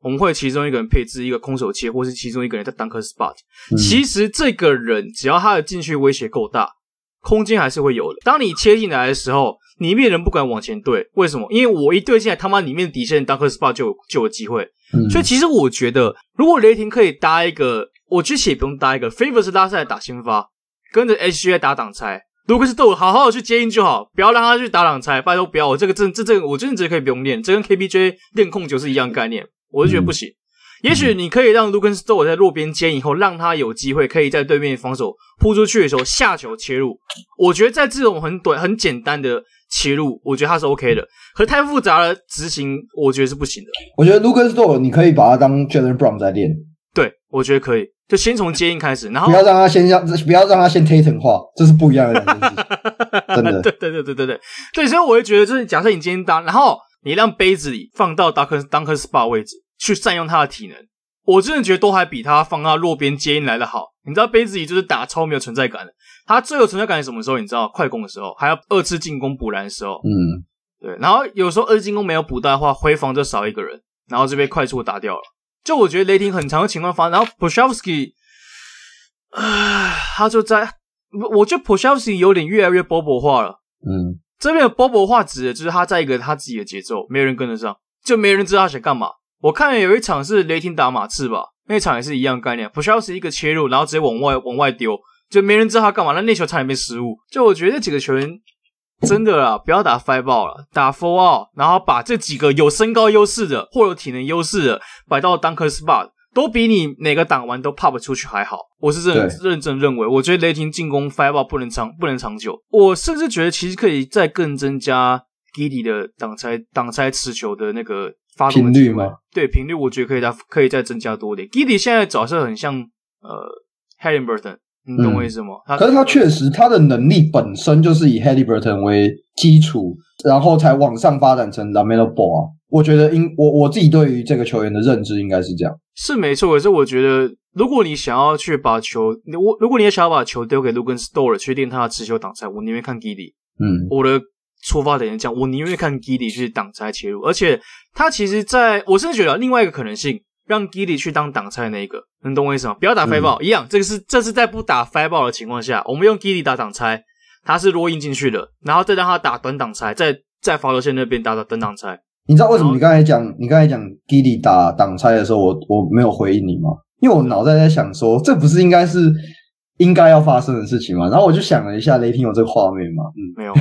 我们会其中一个人配置一个空手切，或是其中一个人在 dunk spot。嗯。其实这个人只要他的禁区威胁够大，空间还是会有的。当你切进来的时候，里面人不敢往前对，为什么？因为我一对进来，他妈里面底线 dunk spot 就有就有机会。嗯。所以其实我觉得，如果雷霆可以搭一个，我觉得也不用搭一个，Favors 拉赛打先发，跟着 HGA 打挡拆。如果是逗好好的去接应就好，不要让他去打挡拆，拜托不要。我这个这这这个，我真的觉得可以不用练，这跟 K B J 练控球是一样概念，我就觉得不行。嗯、也许你可以让 Dort 在落边接应以后，让他有机会可以在对面防守扑出去的时候下球切入。我觉得在这种很短、很简单的切入，我觉得他是 OK 的。可太复杂了执行，我觉得是不行的。我觉得 Luguentz Dort 你可以把他当 Jaylen Brown 在练，对，我觉得可以。就先从接应开始，然后不要让他先让不要让他先 Tatum 化，这是不一样的两件事，真的。对对对对对对对，所以我会觉得，就是假设你今天当，然后你让杯子里放到 Dunker Dunker Spot 位置去善用他的体能，我真的觉得都还比他放到落边接应来的好。你知道杯子里就是打超没有存在感的，他最有存在感是什么时候？你知道快攻的时候，还要二次进攻补篮的时候，嗯，对。然后有时候二次进攻没有补到的话，回防就少一个人，然后就被快速打掉了。就我觉得雷霆很长的情况发生，然后 Pokusevski 啊，他就在，我觉得 Pokusevski 有点越来越 Bobo 化了。嗯，这边的 Bobo 化指的就是他在一个他自己的节奏，没有人跟得上，就没人知道他想干嘛。我看有一场是雷霆打马刺吧，那场也是一样概念，Pokusevski 一个切入，然后直接往外往外丢，就没人知道他干嘛，那那球差点被失误。就我觉得这几个球员真的啦，不要打 five ball 了，打 four out，然后把这几个有身高优势的或有体能优势的摆到 Dunker Spot。都比你哪个挡完都 pop 出去还好，我是认认真认为，我觉得雷霆进攻 five ball 不能长不能长久，我甚至觉得其实可以再更增加 Giddey 的挡拆挡拆持球的那个发动频率吗？对，频率我觉得可以再可以再增加多点。Giddey 现在角色很像呃 Haliburton，你懂我意思吗？嗯、可是他确实他的能力本身就是以 Haliburton 为基础，然后才往上发展成 LaMelo Ball 啊。我觉得应我我自己对于这个球员的认知应该是这样，是没错。可是我觉得，如果你想要去把球，我如果你也想要把球丢给 Luguentz Dort 去练他的持球挡拆，我宁愿看 Giddey。嗯，我的出发点是这样，我宁愿看 Giddey 去挡拆切入。而且他其实在我甚至觉得另外一个可能性，让 Giddey 去当挡拆的那一个，能懂我意思吗？不要打 five ball，嗯、一样，这个是这是在不打 five ball 的情况下，我们用 Giddey 打挡拆，他是落印进去的，然后再让他打短挡拆，在在罚球线那边打打短挡拆。你知道为什么你刚才讲你刚才讲 Giddey 打挡拆的时候，我我没有回应你吗？因为我脑袋在想说，这不是应该是应该要发生的事情吗？然后我就想了一下，雷霆有这个画面吗？嗯，没有，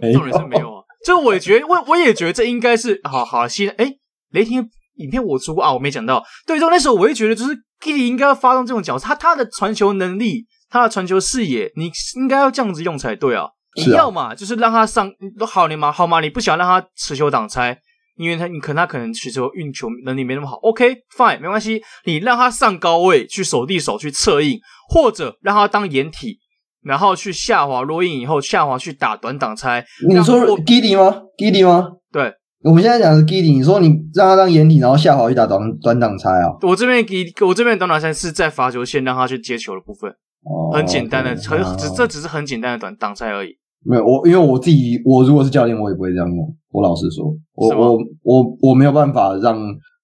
没有，重点是没有啊。就我也觉得，我我也觉得这应该是好好现在哎，雷霆影片我出过啊，我没讲到。对，就那时候我也觉得，就是 Giddey 应该要发动这种角色，他他的传球能力，他的传球视野，你应该要这样子用才对啊。你要嘛，就是让他上都好你嘛，好嘛，你不想让他持球挡拆，因为他你可能他可能持球运球能力没那么好。OK，fine，没关系，你让他上高位去守地手去策应，或者让他当掩体，然后去下滑落印以后下滑去打短挡拆。你说 Giddey 吗？Giddey 吗？对，我们现在讲的是 Giddey。你说你让他当掩体，然后下滑去打短短挡拆啊？我这边给我这边短挡拆是在罚球线让他去接球的部分，哦、很简单的，对很只这只是很简单的短挡拆而已。没有我，因为我自己，我如果是教练，我也不会这样用。我老实说，我我我我没有办法让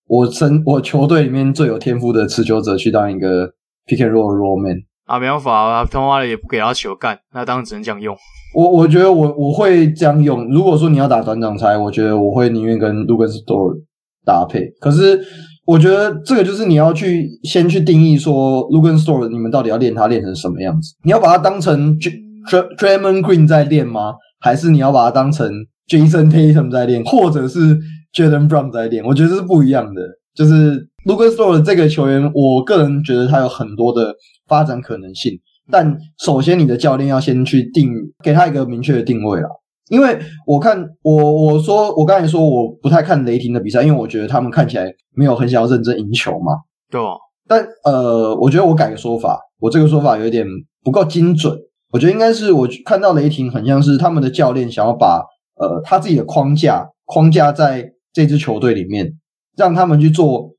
我身我球队里面最有天赋的持球者去当一个 pick and roll roll man 啊，没办法啊，他妈的也不给他球干，那当然只能这样用。我我觉得我我会这样用。如果说你要打短场拆，我觉得我会宁愿跟 Luguentz Dort 搭配。可是我觉得这个就是你要去先去定义说 Luguentz Dort 你们到底要练他练成什么样子？你要把它当成 Draymond Green 在练吗？还是你要把它当成 Jason Tatum 在练，或者是 Jaylen Brown 在练？我觉得是不一样的。就是 Luguentz Dort 这个球员，我个人觉得他有很多的发展可能性。但首先，你的教练要先去定，给他一个明确的定位啦。因为我看我我说我刚才说我不太看雷霆的比赛，因为我觉得他们看起来没有很想要认真赢球嘛。对。但呃，我觉得我改个说法，我这个说法有点不够精准。我觉得应该是我看到雷霆很像是他们的教练想要把呃他自己的框架框架在这支球队里面，让他们去做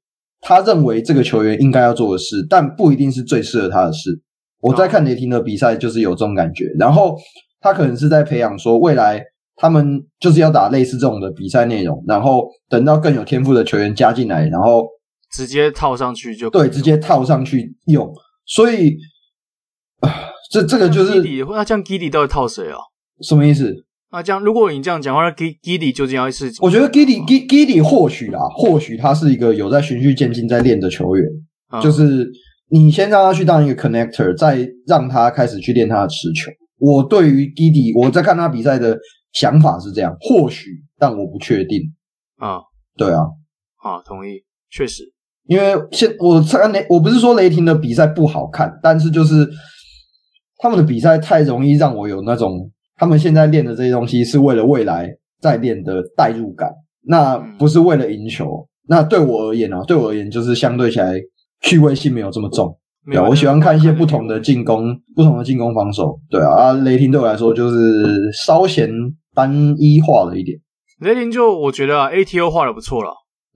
他认为这个球员应该要做的事，但不一定是最适合他的事。我在看雷霆的比赛就是有这种感觉，然后他可能是在培养说未来他们就是要打类似这种的比赛内容，然后等到更有天赋的球员加进来，然后直接套上去就对，直接套上去用，所以啊。这这个就是那这样 Giddey 到底套谁哦？什么意思？啊，这样如果你这样讲的话，那 Giddey 究竟要是？我觉得 Giddey Giddey 或许啦，或许他是一个有在循序渐进在练的球员。嗯、就是你先让他去当一个 connector，再让他开始去练他的持球。我对于 Giddey 我在看他比赛的想法是这样，或许，但我不确定。啊，对啊，啊，同意，确实，因为现我看雷，我不是说雷霆的比赛不好看，但是就是。他们的比赛太容易让我有那种他们现在练的这些东西是为了未来在练的代入感，那不是为了赢球。那对我而言啊，对我而言就是相对起来趣味性没有这么重。对，我喜欢看一些不同的进攻，不同的进攻防守。对啊，啊，雷霆对我来说就是稍显单一化了一点。雷霆就我觉得啊，ATO 画的不错了，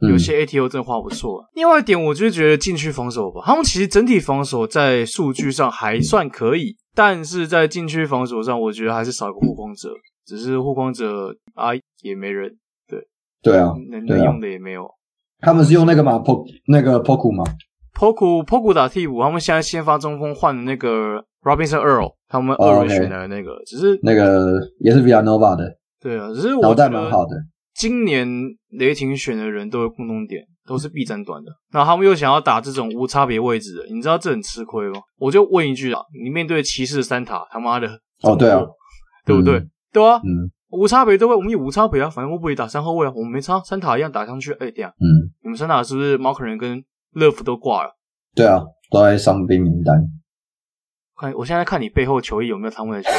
有些 ATO 真的画不错。嗯、另外一点，我就觉得禁区防守吧，他们其实整体防守在数据上还算可以，但是在禁区防守上，我觉得还是少一个护框者。只是护框者啊，也没人。对对啊，能能用的也没有。他们是用那个嘛，Po 那个 Poku 吗？Poku Poku 打替补，他们现在先发中锋换的那个 Robinson Earl，他们二轮选的那个，只是那个也是 Villanova 的，对啊，只是脑袋蛮好的。今年雷霆选的人都有共同点，都是臂展短的，然后他们又想要打这种无差别位置的，你知道这很吃亏吗？我就问一句啊，你面对骑士三塔，他妈的哦对啊，对不对？对啊，嗯，无差别对位，我们有无差别啊，反正我不会打三后卫啊，我们没差，三塔一样打上去，哎，这样，嗯，你们三塔是不是猫可人跟？乐福都挂了，对啊，都在伤兵名单。看，我现在看你背后球衣有没有他们的球衣？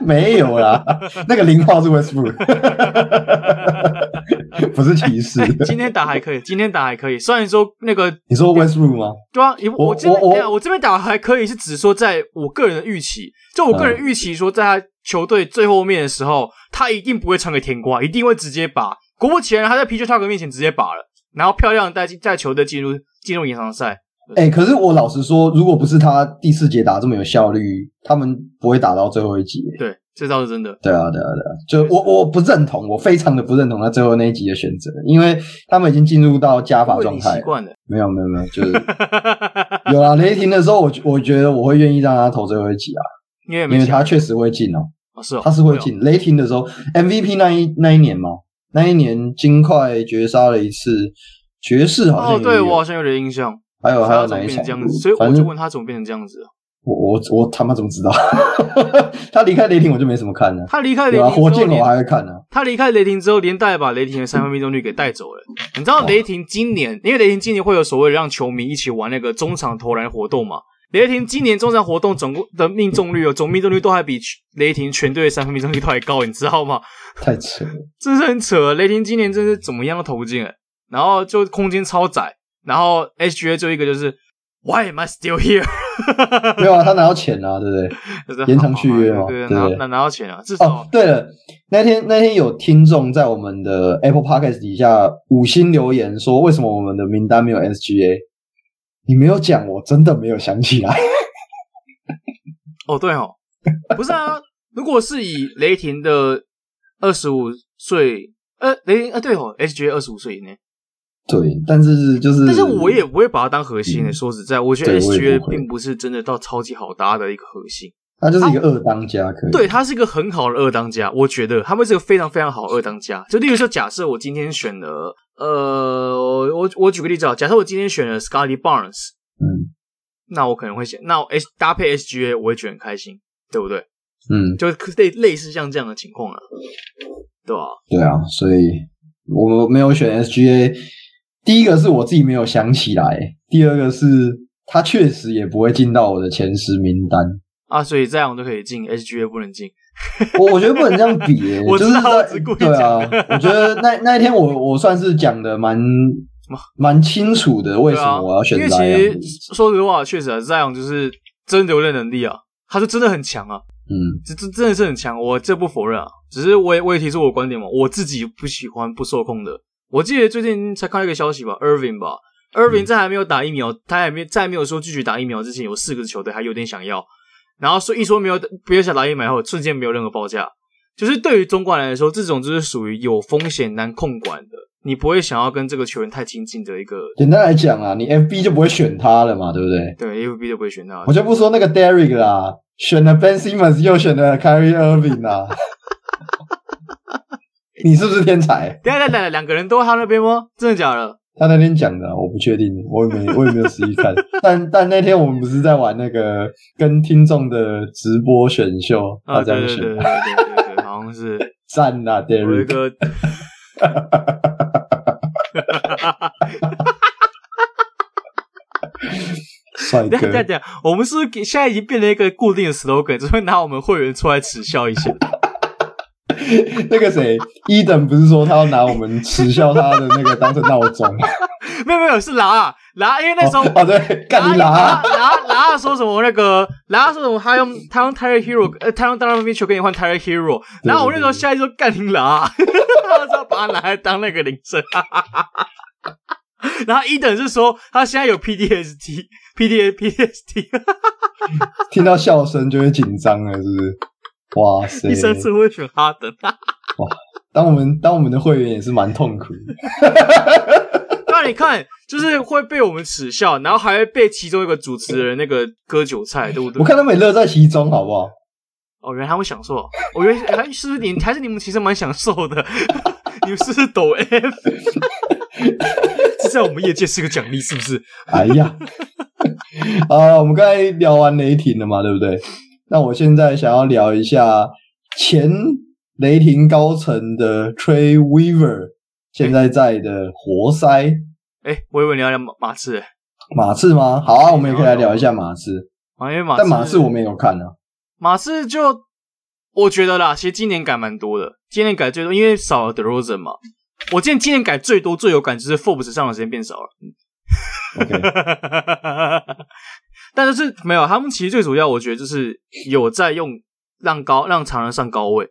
没有啦，那个零号是 Westbrook，不是骑士。今天打还可以，今天打还可以。虽然说那个，你说 Westbrook 吗？对啊，我我这边我这边打还可以，是只说在我个人的预期，就我个人预期说，在他球队最后面的时候，他一定不会传给甜瓜，一定会直接把。果不其然，他在 PJ Tucker 面前直接把了。然后漂亮带带球队进入进入延长赛。哎、欸，可是我老实说，如果不是他第四节打这么有效率，他们不会打到最后一集。对，这倒是真的。对啊，对啊，对啊。就我我不认同，我非常的不认同他最后那一集的选择，因为他们已经进入到加法状态。习惯了。没有没有没有，就是 有啊。雷霆的时候，我我觉得我会愿意让他投最后一集啊，因为因为他确实会进哦。哦是哦，他是会进。雷霆的时候，MVP 那一那一年嘛。那一年金块绝杀了一次爵士，好像哦，对我好像有点印象。还有还有哪一场？所以我就问他怎么变成这样子。我我我他妈怎么知道？他离开雷霆我就没什么看了。他离开雷霆，火箭我还会看呢。他离开雷霆之后，连带把雷霆的三分命中率给带走了。你知道雷霆今年，因为雷霆今年会有所谓的让球迷一起玩那个中场投篮活动嘛？雷霆今年中场活动总共的命中率哦，总命中率都还比雷霆全队的三分命中率都还高，你知道吗？太扯了，真是很扯。雷霆今年真是怎么样都投不进，然后就空间超窄，然后 SGA 就一个就是 Why am I still here？没有啊，他拿到钱啊，对不对？延长续约嘛，对对，拿拿到钱啊。至少哦，对了，那天那天有听众在我们的 Apple Podcast 底下五星留言说，为什么我们的名单没有 SGA？你没有讲，我真的没有想起来。哦，对哦，不是啊，如果是以雷霆的二十五岁，呃，雷霆，呃，对哦，SGA 二十五岁以内，对，但是就是，但是我也不会把它当核心的。嗯、说实在，我觉得 SGA 并不是真的到超级好搭的一个核心，他就是一个二当家，可以，对，他是一个很好的二当家，我觉得他们是个非常非常好的二当家。就例如说，假设我今天选了。呃，我我举个例子啊，假设我今天选了 Scottie Barnes，嗯，那我可能会选，那我 S 搭配 SGA，我会觉得很开心，对不对？嗯，就类类似像这样的情况啊，对吧？对啊，所以我没有选 SGA，第一个是我自己没有想起来，第二个是他确实也不会进到我的前十名单啊，所以这样我都可以进，HGA 不能进。我我觉得不能这样比、欸，我知道就是在对啊，我觉得那那一天我我算是讲的蛮蛮清楚的，为什么我要选 Zion？因为其实说实话，确实啊，Zion 就是真留的能力啊，他是真的很强啊，嗯，这这真的是很强，我这不否认啊，只是我也我也提出我的观点嘛，我自己不喜欢不受控的。我记得最近才看到一个消息吧，Irving 吧，Irving 在还没有打疫苗，他还没在没有说拒绝打疫苗之前，有四个球队还有点想要。然后说一说没有，不要想打疫苗后，瞬间没有任何报价。就是对于总管来说，这种就是属于有风险难控管的，你不会想要跟这个球员太亲近的一个。简单来讲啊，你 FB 就不会选他了嘛，对不对？对，FB 就不会选他。我就不说那个 Derrick 啦，选了 Ben Simmons 又选了 Kyrie Irving 啦。你是不是天才？等下等等，两个人都在他那边吗？真的假的？他那天讲的，我不确定，我也没 我也没有实际看。但但那天我们不是在玩那个跟听众的直播选秀，他在选，好像是 赞呐，Derek 哥。帅哥，等下等，我们是,现在已经变成一个固定 slogan，只会拿我们会员出来耻笑一下。那个谁，伊登不是说他要拿我们耻笑他的那个当成闹钟？没有没有是拉拉，因为那时候哦，哦对，干你拉拉拉拉说什么那个拉说什么他用他用 Tyler Hero 呃他用 Donovan Mitchell 给你换 Tyler Hero，然后我那时候下一句说干你拉，他说把他拿来当那个铃声，然后一等是说他现在有 PTSD PTSD PTSD，听到笑声就会紧张了，是不是？哇塞！你甚至会选哈登？哇，当我们当我们的会员也是蛮痛苦的。那你看，就是会被我们耻笑，然后还会被其中一个主持人那个割韭菜，对不对？我看他们也乐在其中，好不好？哦，原来他们享受。我觉得还是不是你，还是你们其实蛮享受的？你们是不是抖 F？这在我们业界是个奖励，是不是？哎呀，啊，我们刚才聊完雷霆了嘛，对不对？那我现在想要聊一下前雷霆高层的 Trey Weaver，现在在的活塞。哎、欸，我以为你要聊马马刺，马刺吗？好啊，我们也可以来聊一下马刺。啊，因为马刺，但马刺我没有看啊。马刺就我觉得啦，其实今年改蛮多的，今年改最多，因为少了 DeRozan 嘛。我见今年改最多、最有感就是 Forbes 上的时间变少了。但是没有，他们其实最主要，我觉得就是有在用让高让常人上高位，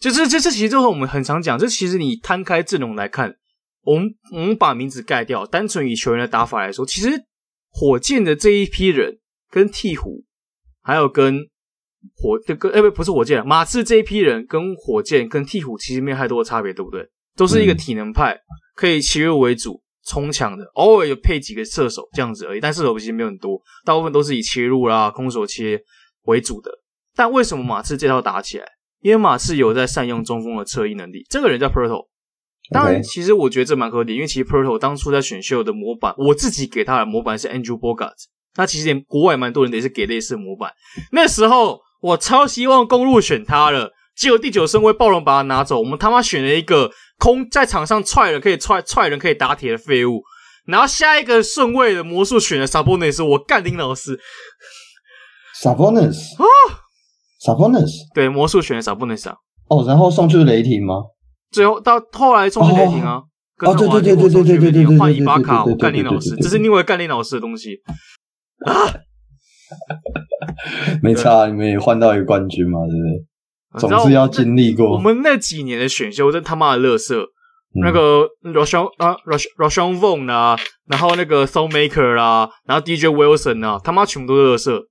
就是这这其实就是我们很常讲，这其实你摊开阵容来看，我们我们把名字盖掉，单纯以球员的打法来说，其实火箭的这一批人跟鹈鹕，还有跟火这个哎不不是火箭，马刺这一批人跟火箭跟鹈鹕其实没有太多的差别，对不对？都是一个体能派，可以切入为主。冲抢的，偶尔有配几个射手这样子而已，但射手其实没有很多，大部分都是以切入啦、空手切为主的。但为什么马刺这套打起来？因为马刺有在善用中锋的侧翼能力。这个人叫 Poeltl，当然，其实我觉得这蛮合理，因为其实 Poeltl 当初在选秀的模板，我自己给他的模板是 Andrew Bogut，那其实连国外蛮多人也是给类似的模板。那时候我超希望公路选他了，结果第九顺位暴龙把他拿走，我们他妈选了一个。空在场上踹人可以踹踹人可以打铁的废物，然后下一个顺位的魔术选的 Sabonis，我干林老师。Sabonis 啊！Sabonis 对魔术选的 Sabonis 啊。哦，然后送去雷霆吗？最后到后来送去雷霆啊，哦。对对对对对对对对，换伊巴卡，我干林老师，这是另外干林老师的东西。啊，没差，你们也换到一个冠军嘛，对不对？总是要经历过。我们那几年的选秀真他妈的乐色，嗯、那个 Rashawn 啊 Rashawn Vaughn 啊，然后那个 Soul Maker 啊，然后 DJ Wilson 啊，他妈全部都是乐色。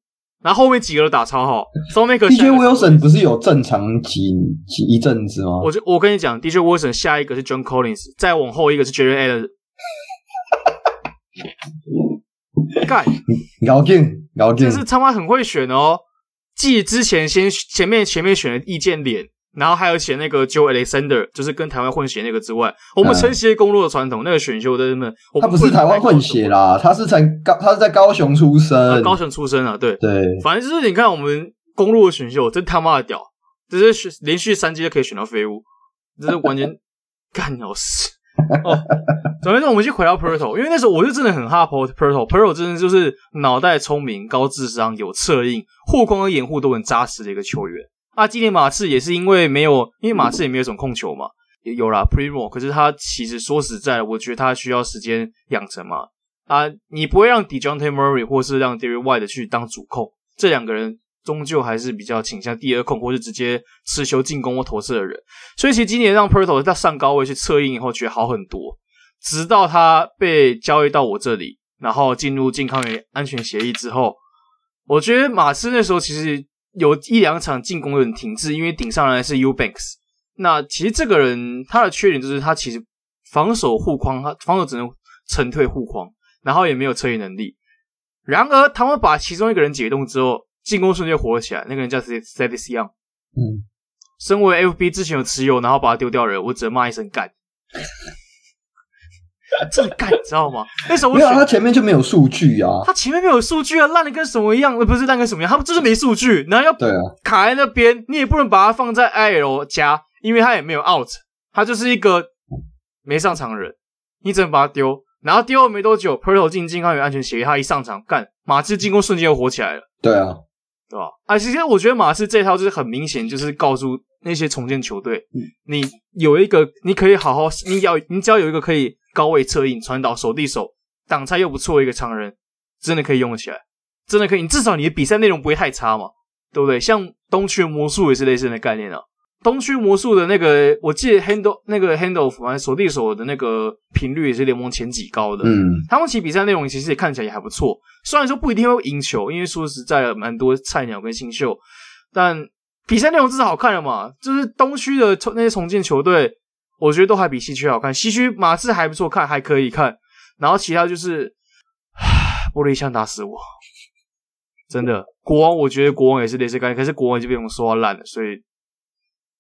然后后面几个都打超好。，Soul Maker DJ Wilson 不是有正常几几一阵子吗？我就我跟你讲，DJ Wilson 下一个是 John Collins，再往后一个是 Jarrett Allen。干，搞定，搞定，这是他妈很会选哦。继之前先前面前面选了易建联，然后还有选那个 Joe Alexander，就是跟台湾混血那个之外，我们承袭公路的传统，那个选秀真的他不是台湾混血啦，他是在高，他是在高雄出生，啊、高雄出生啊，对。对，反正就是你看我们公路的选秀，真他妈的屌，就是选连续三季都可以选到废物，这是完全 干鸟事。哦，总之，我们就回到 Poeltl，因为那时候我就真的很怕 Poeltl，Poeltl 真的就是脑袋聪明、高智商、有策应、护框和掩护都很扎实的一个球员。啊，今年马刺也是因为没有，因为马刺也没有什么控球嘛，也有啦 Primo，可是他其实说实在，我觉得他需要时间养成嘛。啊，你不会让 Dejounte Murray 或是让 d e r r y White 去当主控，这两个人。终究还是比较倾向第二控，或是直接持球进攻或投射的人。所以其实今年让 Poeltl 在上高位去策应以后，觉得好很多。直到他被交易到我这里，然后进入健康与安全协议之后，我觉得马刺那时候其实有一两场进攻有点停滞，因为顶上来是 U Banks。那其实这个人他的缺点就是他其实防守护框，他防守只能沉退护框，然后也没有策应能力。然而他们把其中一个人解冻之后。进攻瞬间火起来，那个人叫 Thaddeus Young。嗯，身为 FB 之前有持有，然后把他丢掉人，我只能骂一声干。真的干，你知道吗？那时候我没有，他前面就没有数据啊。他前面没有数据啊，烂的跟什么一样？不是烂跟什么一样？他就是没数据，然后要卡在那边，啊、你也不能把它放在 IL 加，因为他也没有 out，他就是一个没上场的人，你只能把他丢。然后丢了没多久，Poeltl 进健康与安全协议，他一上场干，马刺进攻瞬间又火起来了。对啊。对吧？啊，其实我觉得马刺这套就是很明显，就是告诉那些重建球队，嗯、你有一个，你可以好好，你要，你只要有一个可以高位策应、传导、手递手、挡拆又不错的一个常人，真的可以用得起来，真的可以。你至少你的比赛内容不会太差嘛，对不对？像东区的魔术也是类似的概念啊。东区魔术的那个，我记得 handle 那个 handle 反正手递手的那个频率也是联盟前几高的。嗯，他们其实比赛内容其实也看起来也还不错，虽然说不一定会赢球，因为说实在的，蛮多菜鸟跟新秀，但比赛内容至少好看了嘛。就是东区的那些重建球队，我觉得都还比西区好看。西区马刺还不错看，还可以看，然后其他就是，唉，玻璃枪打死我，真的。国王我觉得国王也是类似概念，可是国王已经被我们说烂了，所以。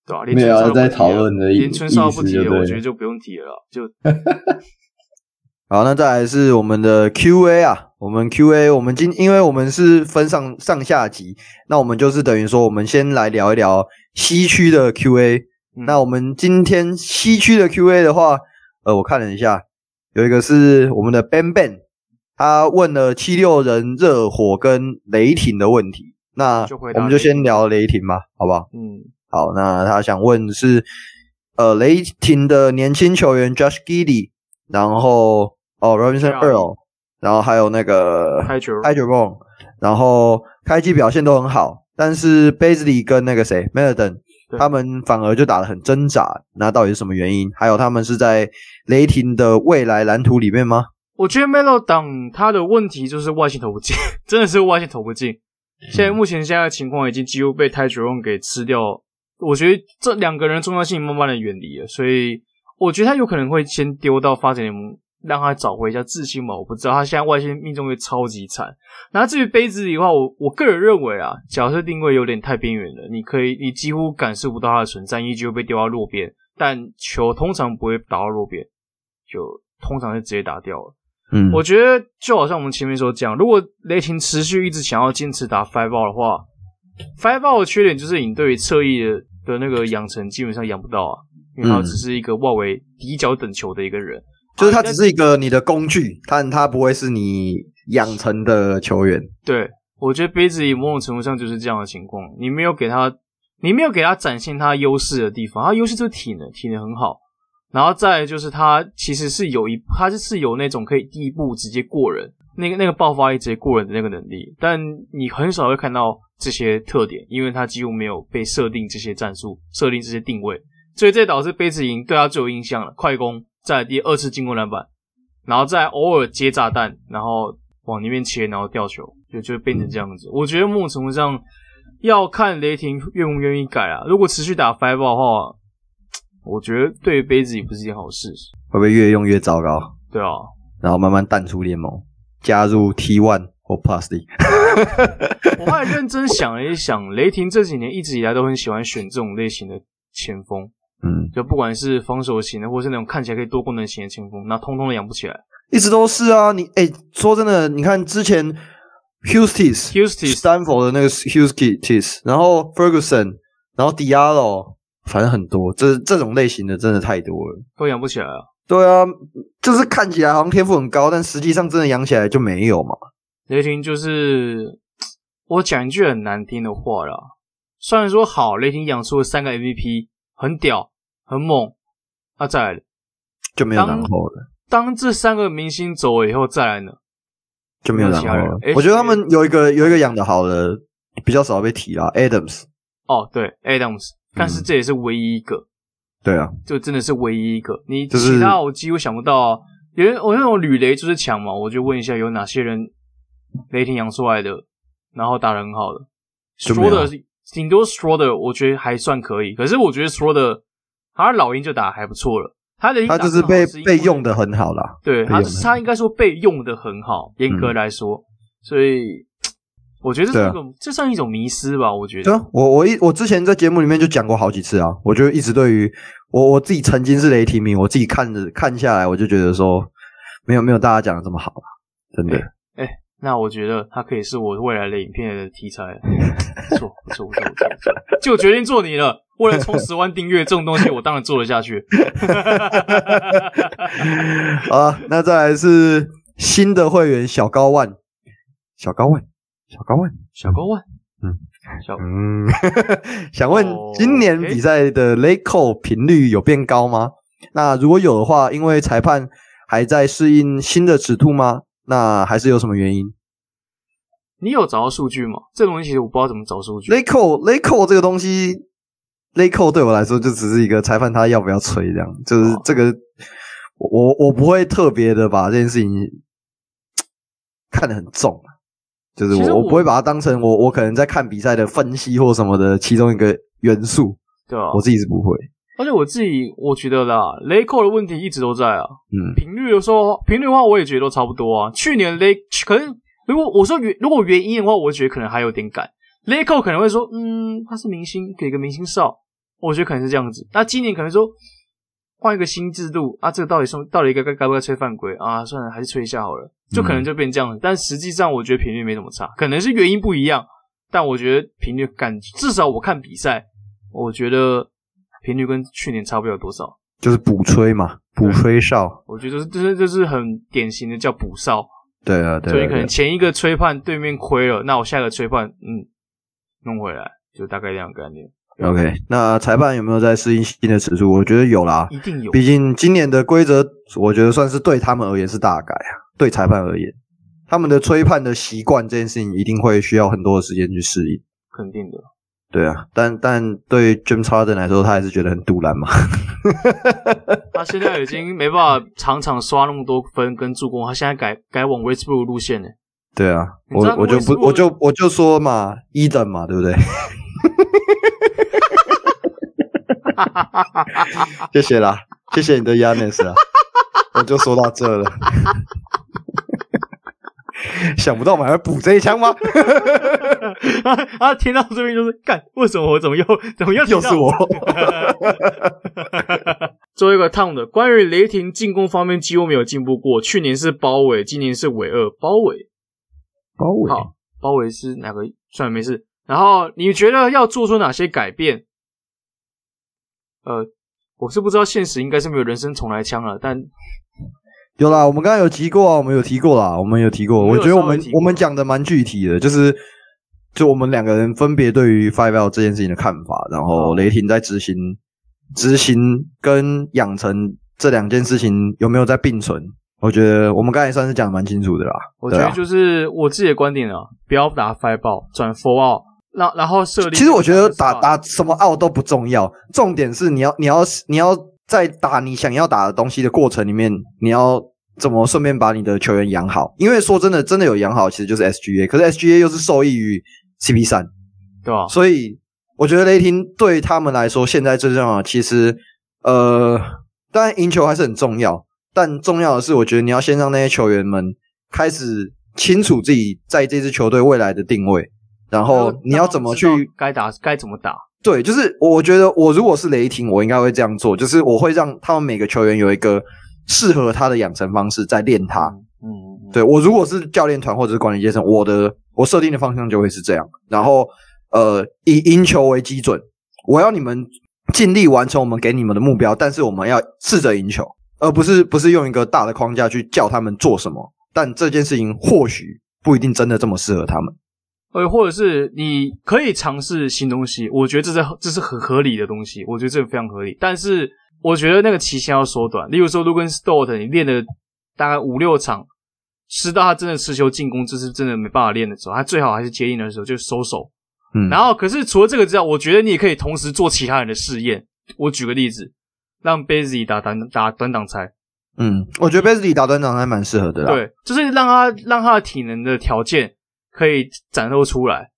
对啊，连没有在讨论的意思，连春少不提了，我觉得就不用提了。就 好，那再来是我们的 Q&A 啊，我们 Q&A，我们今因为我们是分上上下集，那我们就是等于说，我们先来聊一聊西区的 Q&A。嗯、那我们今天西区的 Q&A 的话，呃，我看了一下，有一个是我们的 Ben Ben，他问了七六人、热火跟雷霆的问题，那我们就先聊雷霆吧，好不好？嗯。好，那他想问的是，呃，雷霆的年轻球员 Josh Giddey，然后哦，Robinson Earl，然后还有那个 Tyus Jones，然后开机表现都很好，但是 Bazley 跟那个谁 Melton 他们反而就打得很挣扎，那到底是什么原因？还有他们是在雷霆的未来蓝图里面吗？我觉得 Melton 他的问题就是外线投不进，真的是外线投不进。现在目前现在的情况已经几乎被 Tyus Jones 给吃掉。我觉得这两个人重要性慢慢的远离了，所以我觉得他有可能会先丢到发展联盟，让他找回一下自信吧。我不知道他现在外线命中率超级惨。那至于杯子里的话，我我个人认为啊，角色定位有点太边缘了。你可以，你几乎感受不到他的存在，依旧会被丢到落边，但球通常不会打到落边，就通常是直接打掉了。嗯，我觉得就好像我们前面所讲，如果雷霆持续一直想要坚持打 five ball 的话，five ball 的缺点就是你对于侧翼的。的那个养成基本上养不到啊，因为他只是一个外围底角等球的一个人，嗯，就是他只是一个你的工具，但他不会是你养成的球员。对，我觉得杯子里某种程度上就是这样的情况，你没有给他，你没有给他展现他优势的地方，他优势就是体能，体能很好，然后再来就是他其实是有一，他是有那种可以第一步直接过人，那个那个爆发力直接过人的那个能力，但你很少会看到。这些特点，因为他几乎没有被设定这些战术，设定这些定位，所以这导致杯子赢对他最有印象了。快攻，在第二次进攻篮板，然后再偶尔接炸弹，然后往里面切，然后吊球，就就变成这样子。我觉得某种程度上要看雷霆愿不愿意改啊。如果持续打 five 的话，我觉得对于杯子也不是一件好事。会不会越用越糟糕？对啊，然后慢慢淡出联盟，加入 T one 或 Plus D。我后来认真想了一想，雷霆这几年一直以来都很喜欢选这种类型的前锋，嗯，就不管是防守型的，或是那种看起来可以多功能型的前锋，那通通都养不起来。一直都是啊，你哎、欸，说真的，你看之前 Huestis，Huestis，Stanford 的那个 Huestis，然后 Ferguson，然后 Diallo，反正很多，这这种类型的真的太多了，都养不起来啊。对啊，就是看起来好像天赋很高，但实际上真的养起来就没有嘛。雷霆就是我讲一句很难听的话啦，虽然说好，雷霆养出了三个 MVP，很屌，很猛，那、啊、再来就没有然后了。当这三个明星走了以后，再来呢就没有然后了。我觉得他们有一个有一个养的好的比较少被提啦，Adams。哦，对，Adams，但是这也是唯一一个。嗯、对啊，就真的是唯一一个。你其他我几乎想不到、啊，有人我那种吕雷就是强嘛，我就问一下有哪些人。雷霆养出来的，然后打得很好的，Schroeder 顶多 Schroeder 我觉得还算可以。可是我觉得 Schroeder 他老鹰就打得还不错了，他的他就是被被用的很好啦。对，他他应该说被用的很好，严格来说，嗯、所以我觉得这是一种、啊、这算一种迷失吧。我觉得，啊我我一我之前在节目里面就讲过好几次啊，我就一直对于我我自己曾经是雷霆迷，我自己看着看下来，我就觉得说没有没有大家讲的这么好了，真的。哎、欸。欸那我觉得它可以是我未来的影片的题材，不错不错不错不错，就决定做你了。为了冲十万订阅，这种东西我当然做得下去。好，那再来是新的会员小高万，小高万，小高问，小高问，嗯，小嗯，想问今年比赛的 late call 频率有变高吗？那如果有的话，因为裁判。还在适应新的尺度吗？那还是有什么原因？你有找到数据吗？这东西其实我不知道怎么找数据。Late call，Late call 这个东西，Late call 对我来说就只是一个裁判他要不要吹这样，就是这个，我我不会特别的把这件事情看得很重，就是我我不会把它当成我我可能在看比赛的分析或什么的其中一个元素，对啊，我自己是不会。而且我自己我觉得啦，Late call 的问题一直都在啊，嗯，频率有时候频率的话我也觉得都差不多啊。去年 Late 可能。如果我说原如果原因的话，我觉得可能还有点赶。Late call 可能会说，嗯，他是明星，给个明星哨，我觉得可能是这样子。那今年可能说换一个新制度啊，这个到底是到底该该该不该吹犯规啊？算了，还是吹一下好了，就可能就变这样了。嗯、但实际上，我觉得频率没怎么差，可能是原因不一样，但我觉得频率感至少我看比赛，我觉得频率跟去年差不了多少，就是补吹嘛，补吹哨。我觉得这是这是很典型的叫补哨。对啊，对啊，所以可能前一个吹判对面亏了，那我下一个吹判，嗯，弄回来，就大概这样概念。OK，那裁判有没有在适应新的尺度？我觉得有啦，一定有。毕竟今年的规则，我觉得算是对他们而言是大改啊。对裁判而言，他们的吹判的习惯这件事情，一定会需要很多的时间去适应。肯定的。对啊，但但对 James Harden 来说，他还是觉得很突然嘛。他现在已经没办法场场刷那么多分跟助攻，他现在改改往 Westbrook 路线呢。对啊，我我就不我就我就说嘛，一等嘛，对不对？谢谢啦，谢谢你的 Giannis 啊，我就说到这了。想不到我们还会补这一枪吗？啊啊！听到这边就是干，为什么我怎么又怎么又又是我？最后一个烫的，关于雷霆进攻方面几乎没有进步过。去年是包围，今年是尾二包围。包围好，包围是哪个？算了，没事。然后你觉得要做出哪些改变？呃，我是不知道，现实应该是没有人生重来枪了，但。有啦，我们刚刚有提过啊，我们有提过啦，我们有提过。我觉得我们我们讲的蛮具体的，就是就我们两个人分别对于 Five Out 这件事情的看法，然后雷霆在执行执行跟养成这两件事情有没有在并存？我觉得我们刚才算是讲的蛮清楚的啦。我觉得就是我自己的观点啊，不要打 Five Out 转 Four Out，然然后设立。其实我觉得打打什么 Out 都不重要，重点是你要你要你要。在打你想要打的东西的过程里面，你要怎么顺便把你的球员养好？因为说真的，真的有养好，其实就是 SGA。可是 SGA 又是受益于 CP 三对吧？所以我觉得雷霆对他们来说，现在最重要的其实，呃，当然赢球还是很重要，但重要的是，我觉得你要先让那些球员们开始清楚自己在这支球队未来的定位，然后你要怎么去该打该怎么打。对，就是我觉得我如果是雷霆，我应该会这样做，就是我会让他们每个球员有一个适合他的养成方式，在练他。嗯，嗯，对，我如果是教练团或者是管理阶层，我的我设定的方向就会是这样。然后，呃，以赢球为基准，我要你们尽力完成我们给你们的目标，但是我们要试着赢球，而不是不是用一个大的框架去叫他们做什么。但这件事情或许不一定真的这么适合他们。呃，或者是你可以尝试新东西，我觉得这是这是很合理的东西，我觉得这个非常合理。但是我觉得那个期限要缩短，例如说，l u g a n Stort 你练了大概五六场，吃到他真的持球进攻，这是真的没办法练的时候，他最好还是接应的时候就收手。嗯，然后可是除了这个之外，我觉得你也可以同时做其他人的试验。我举个例子，让 Bazley 打短打短挡拆。嗯，我觉得 Bazley 打短挡拆蛮适合的啦。对，就是让他让他的体能的条件。可以展露出来，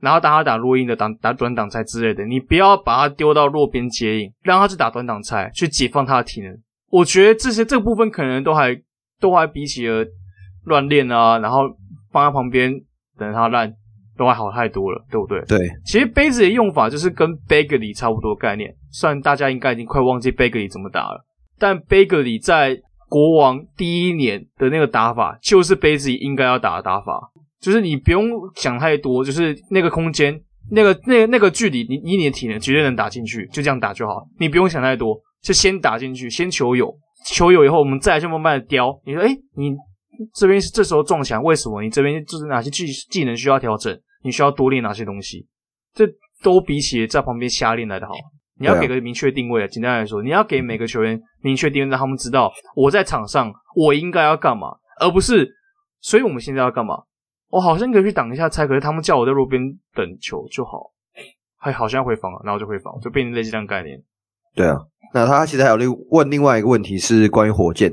然后当他打落音的打打短挡拆之类的，你不要把他丢到弱边接应，让他去打短挡拆，去解放他的体能。我觉得这些这个部分可能都还都还比起了乱练啊，然后放在旁边等他烂，都还好太多了，对不对？对，其实杯子的用法就是跟 Bagley 差不多概念，虽然大家应该已经快忘记 Bagley 怎么打了，但 Bagley 在国王第一年的那个打法，就是杯子应该要打的打法。就是你不用想太多，就是那个空间、那个、那个、那个距离，你以你的体能绝对能打进去，就这样打就好。你不用想太多，就先打进去，先求有，求有以后，我们再来就慢慢的雕。你说，哎、欸、你这边是这时候撞墙，为什么？你这边就是哪些技技能需要调整？你需要多练哪些东西？这都比起在旁边瞎练来的好。你要给个明确定位啊！简单来说，你要给每个球员明确定位让他们知道我在场上我应该要干嘛，而不是所以我们现在要干嘛？我好像可以去挡一下拆，可是他们叫我在路边等球就好，还好像回防了，然后就回防，就变成类似这样概念。对啊，那他其实还有另问另外一个问题是关于火箭，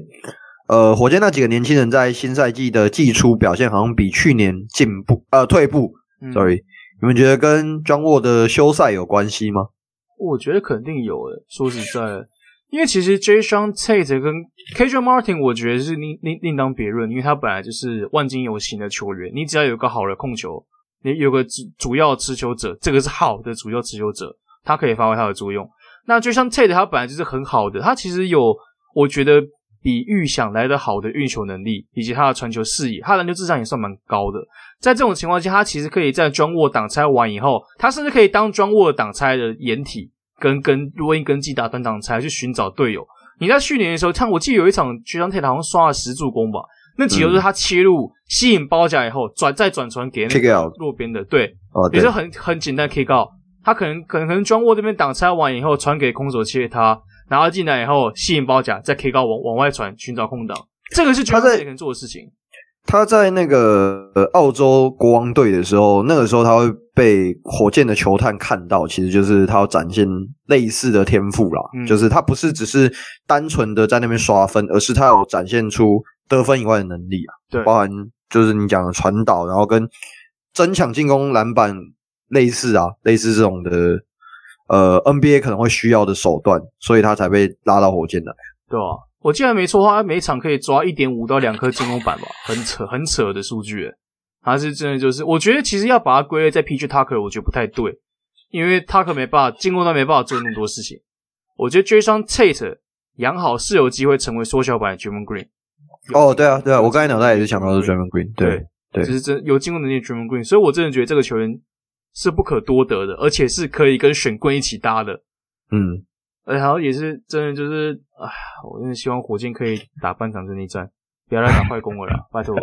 呃，火箭那几个年轻人在新赛季的季初表现好像比去年进步呃退步，嗯，sorry，你们觉得跟 John Wall 的休赛有关系吗？我觉得肯定有诶，说实在，因为其实 Jae'Sean Tate 跟 KJ Martin，我觉得是另另另当别论，因为他本来就是万金油型的球员，你只要有个好的控球，你有个主主要持球者，这个是好的主要持球者，他可以发挥他的作用。那就像 Tate 他本来就是很好的，他其实有我觉得比预想来的好的运球能力，以及他的传球视野，他的篮球智商也算蛮高的。在这种情况下，他其实可以在 John Wall 挡拆完以后，他甚至可以当 John Wall 挡拆的掩体。跟跟洛伊跟基打单挡拆去寻找队友。你在去年的时候，看我记得有一场 Jae'Sean Tate 好像刷了十助攻吧，那几球是他切入、嗯、吸引包夹以后转再转传给那个弱边的，对，也是很很简单 kick out。他可能可能可能 John Wall 这边挡拆完以后传给空手切他，然后进来以后吸引包夹再 kick out 往往外传寻找空档，这个是 Jae'Sean Tate 能做的事情。他在那个呃澳洲国王队的时候，那个时候他会被火箭的球探看到，其实就是他要展现类似的天赋啦，嗯、就是他不是只是单纯的在那边刷分，而是他有展现出得分以外的能力啊，对，包含就是你讲的传导，然后跟争抢进攻篮板类似啊，类似这种的呃 NBA 可能会需要的手段，所以他才被拉到火箭来，对啊。我记得没错的话，他每场可以抓一点五到两颗进攻板吧，很扯很扯的数据。还是真的就是，我觉得其实要把它归类在 PG Tucker，我觉得不太对，因为 Tucker 没办法进攻，端没办法做那么多事情。我觉得 Jae'Sean Tate 养好是有机会成为缩小版的 Draymond Green。哦，对啊，对啊，我刚才脑袋也是想到是 Draymond Green，对对，就是真有进攻能力的 Draymond Green，所以我真的觉得这个球员是不可多得的，而且是可以跟选棍一起搭的。嗯。然后也是真的，就是唉，我真的希望火箭可以打半场阵地战，不要来打快攻了啦，拜托，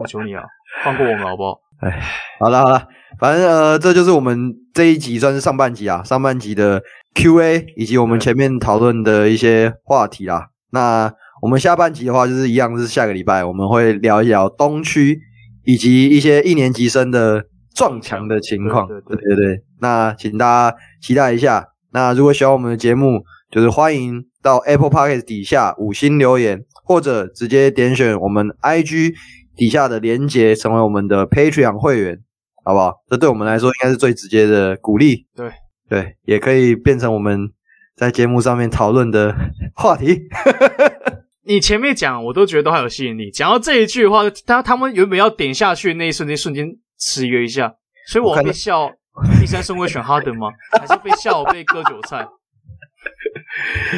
我求你了，放过我们好不好？哎，好了好了，反正呃，这就是我们这一集算是上半集啊，上半集的 Q&A 以及我们前面讨论的一些话题啦。那我们下半集的话，就是一样是下个礼拜我们会聊一聊东区以及一些一年级生的撞墙的情况，对对对，对对对，那请大家期待一下。那如果喜欢我们的节目，就是欢迎到 Apple Podcast 底下五星留言，或者直接点选我们 IG 底下的连接，成为我们的 Patreon 会员，好不好？这对我们来说应该是最直接的鼓励。对对，也可以变成我们在节目上面讨论的话题。你前面讲，我都觉得都还有吸引力。讲到这一句的话，他他们原本要点下去的那一瞬间，瞬间迟疑了一下，所以我会笑。第三顺位选哈登吗？还是被笑被割韭菜？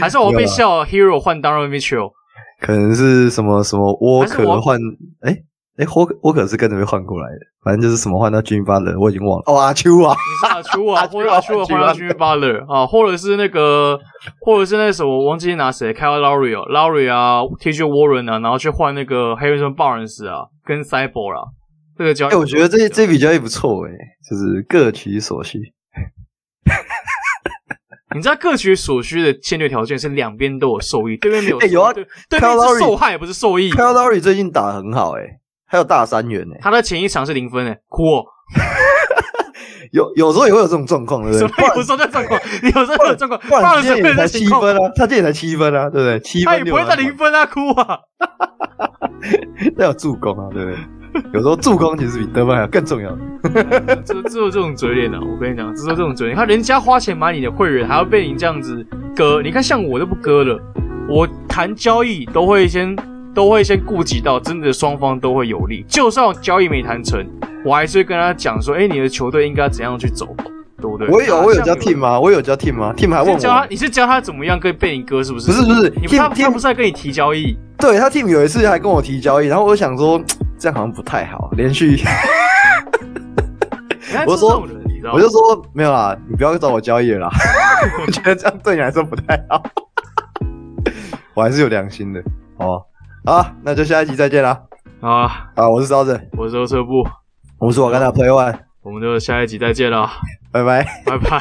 还是我被笑 Hero 换 Donovan Mitchell？可能是什么什么沃克换？哎哎，沃沃克是跟着被换过来的，反正就是什么换到 Jimmy Butler，我已经忘了。哦，阿丘啊，你是阿丘啊，或者阿秋换到 Jimmy Butler 啊，或者是那个，或者是那什么我忘记拿谁，Kyle Lowry 啊，Lowry 啊，TJ Warren 啊，然后去换那个 Harrison Barnes 啊，跟 Cyborg 啊。这个交易，哎，我觉得这这笔交易不错哎，就是各取所需。你知道各取所需的签约条件是两边都有受益，对面没有。哎，有啊，对，对面是受害不是受益。Kyle Lowry 最近打得很好哎，还有大三元哎，他的前一场是零分哎，哭哦。有有时候也会有这种状况，对不对？有时候在状况？你 有时候有状况？他今天也才七分啊，他今天也才七分啊，对不对？七分他也不会在零分啊，哭啊。那有助攻啊，对不对？有时候助攻其实比得分还要更重要。这只有这种嘴脸啊！我跟你讲，只有这种嘴脸。他人家花钱买你的会员，还要被你这样子割。你看，像我都不割了。我谈交易都会先都会先顾及到真的双方都会有利。就算我交易没谈成，我还是会跟他讲说：“哎、欸，你的球队应该怎样去走，对不对？”我有我有教 team 吗？我有教 team 吗？team 还问我教他，你是教他怎么样跟被你割？是不是？不是不是，你他他不是在跟你提交易？对他 team 有一次还跟我提交易，然后我想说。这样好像不太好，连续。我说，我就说没有啦，你不要找我交易了啦。我觉得这样对你来说不太好。我还是有良心的，好，好，那就下一集再见啦。啊啊，我是烧子，我是欧车布，我是我跟他 play one，我们就下一集再见了，拜拜，拜拜。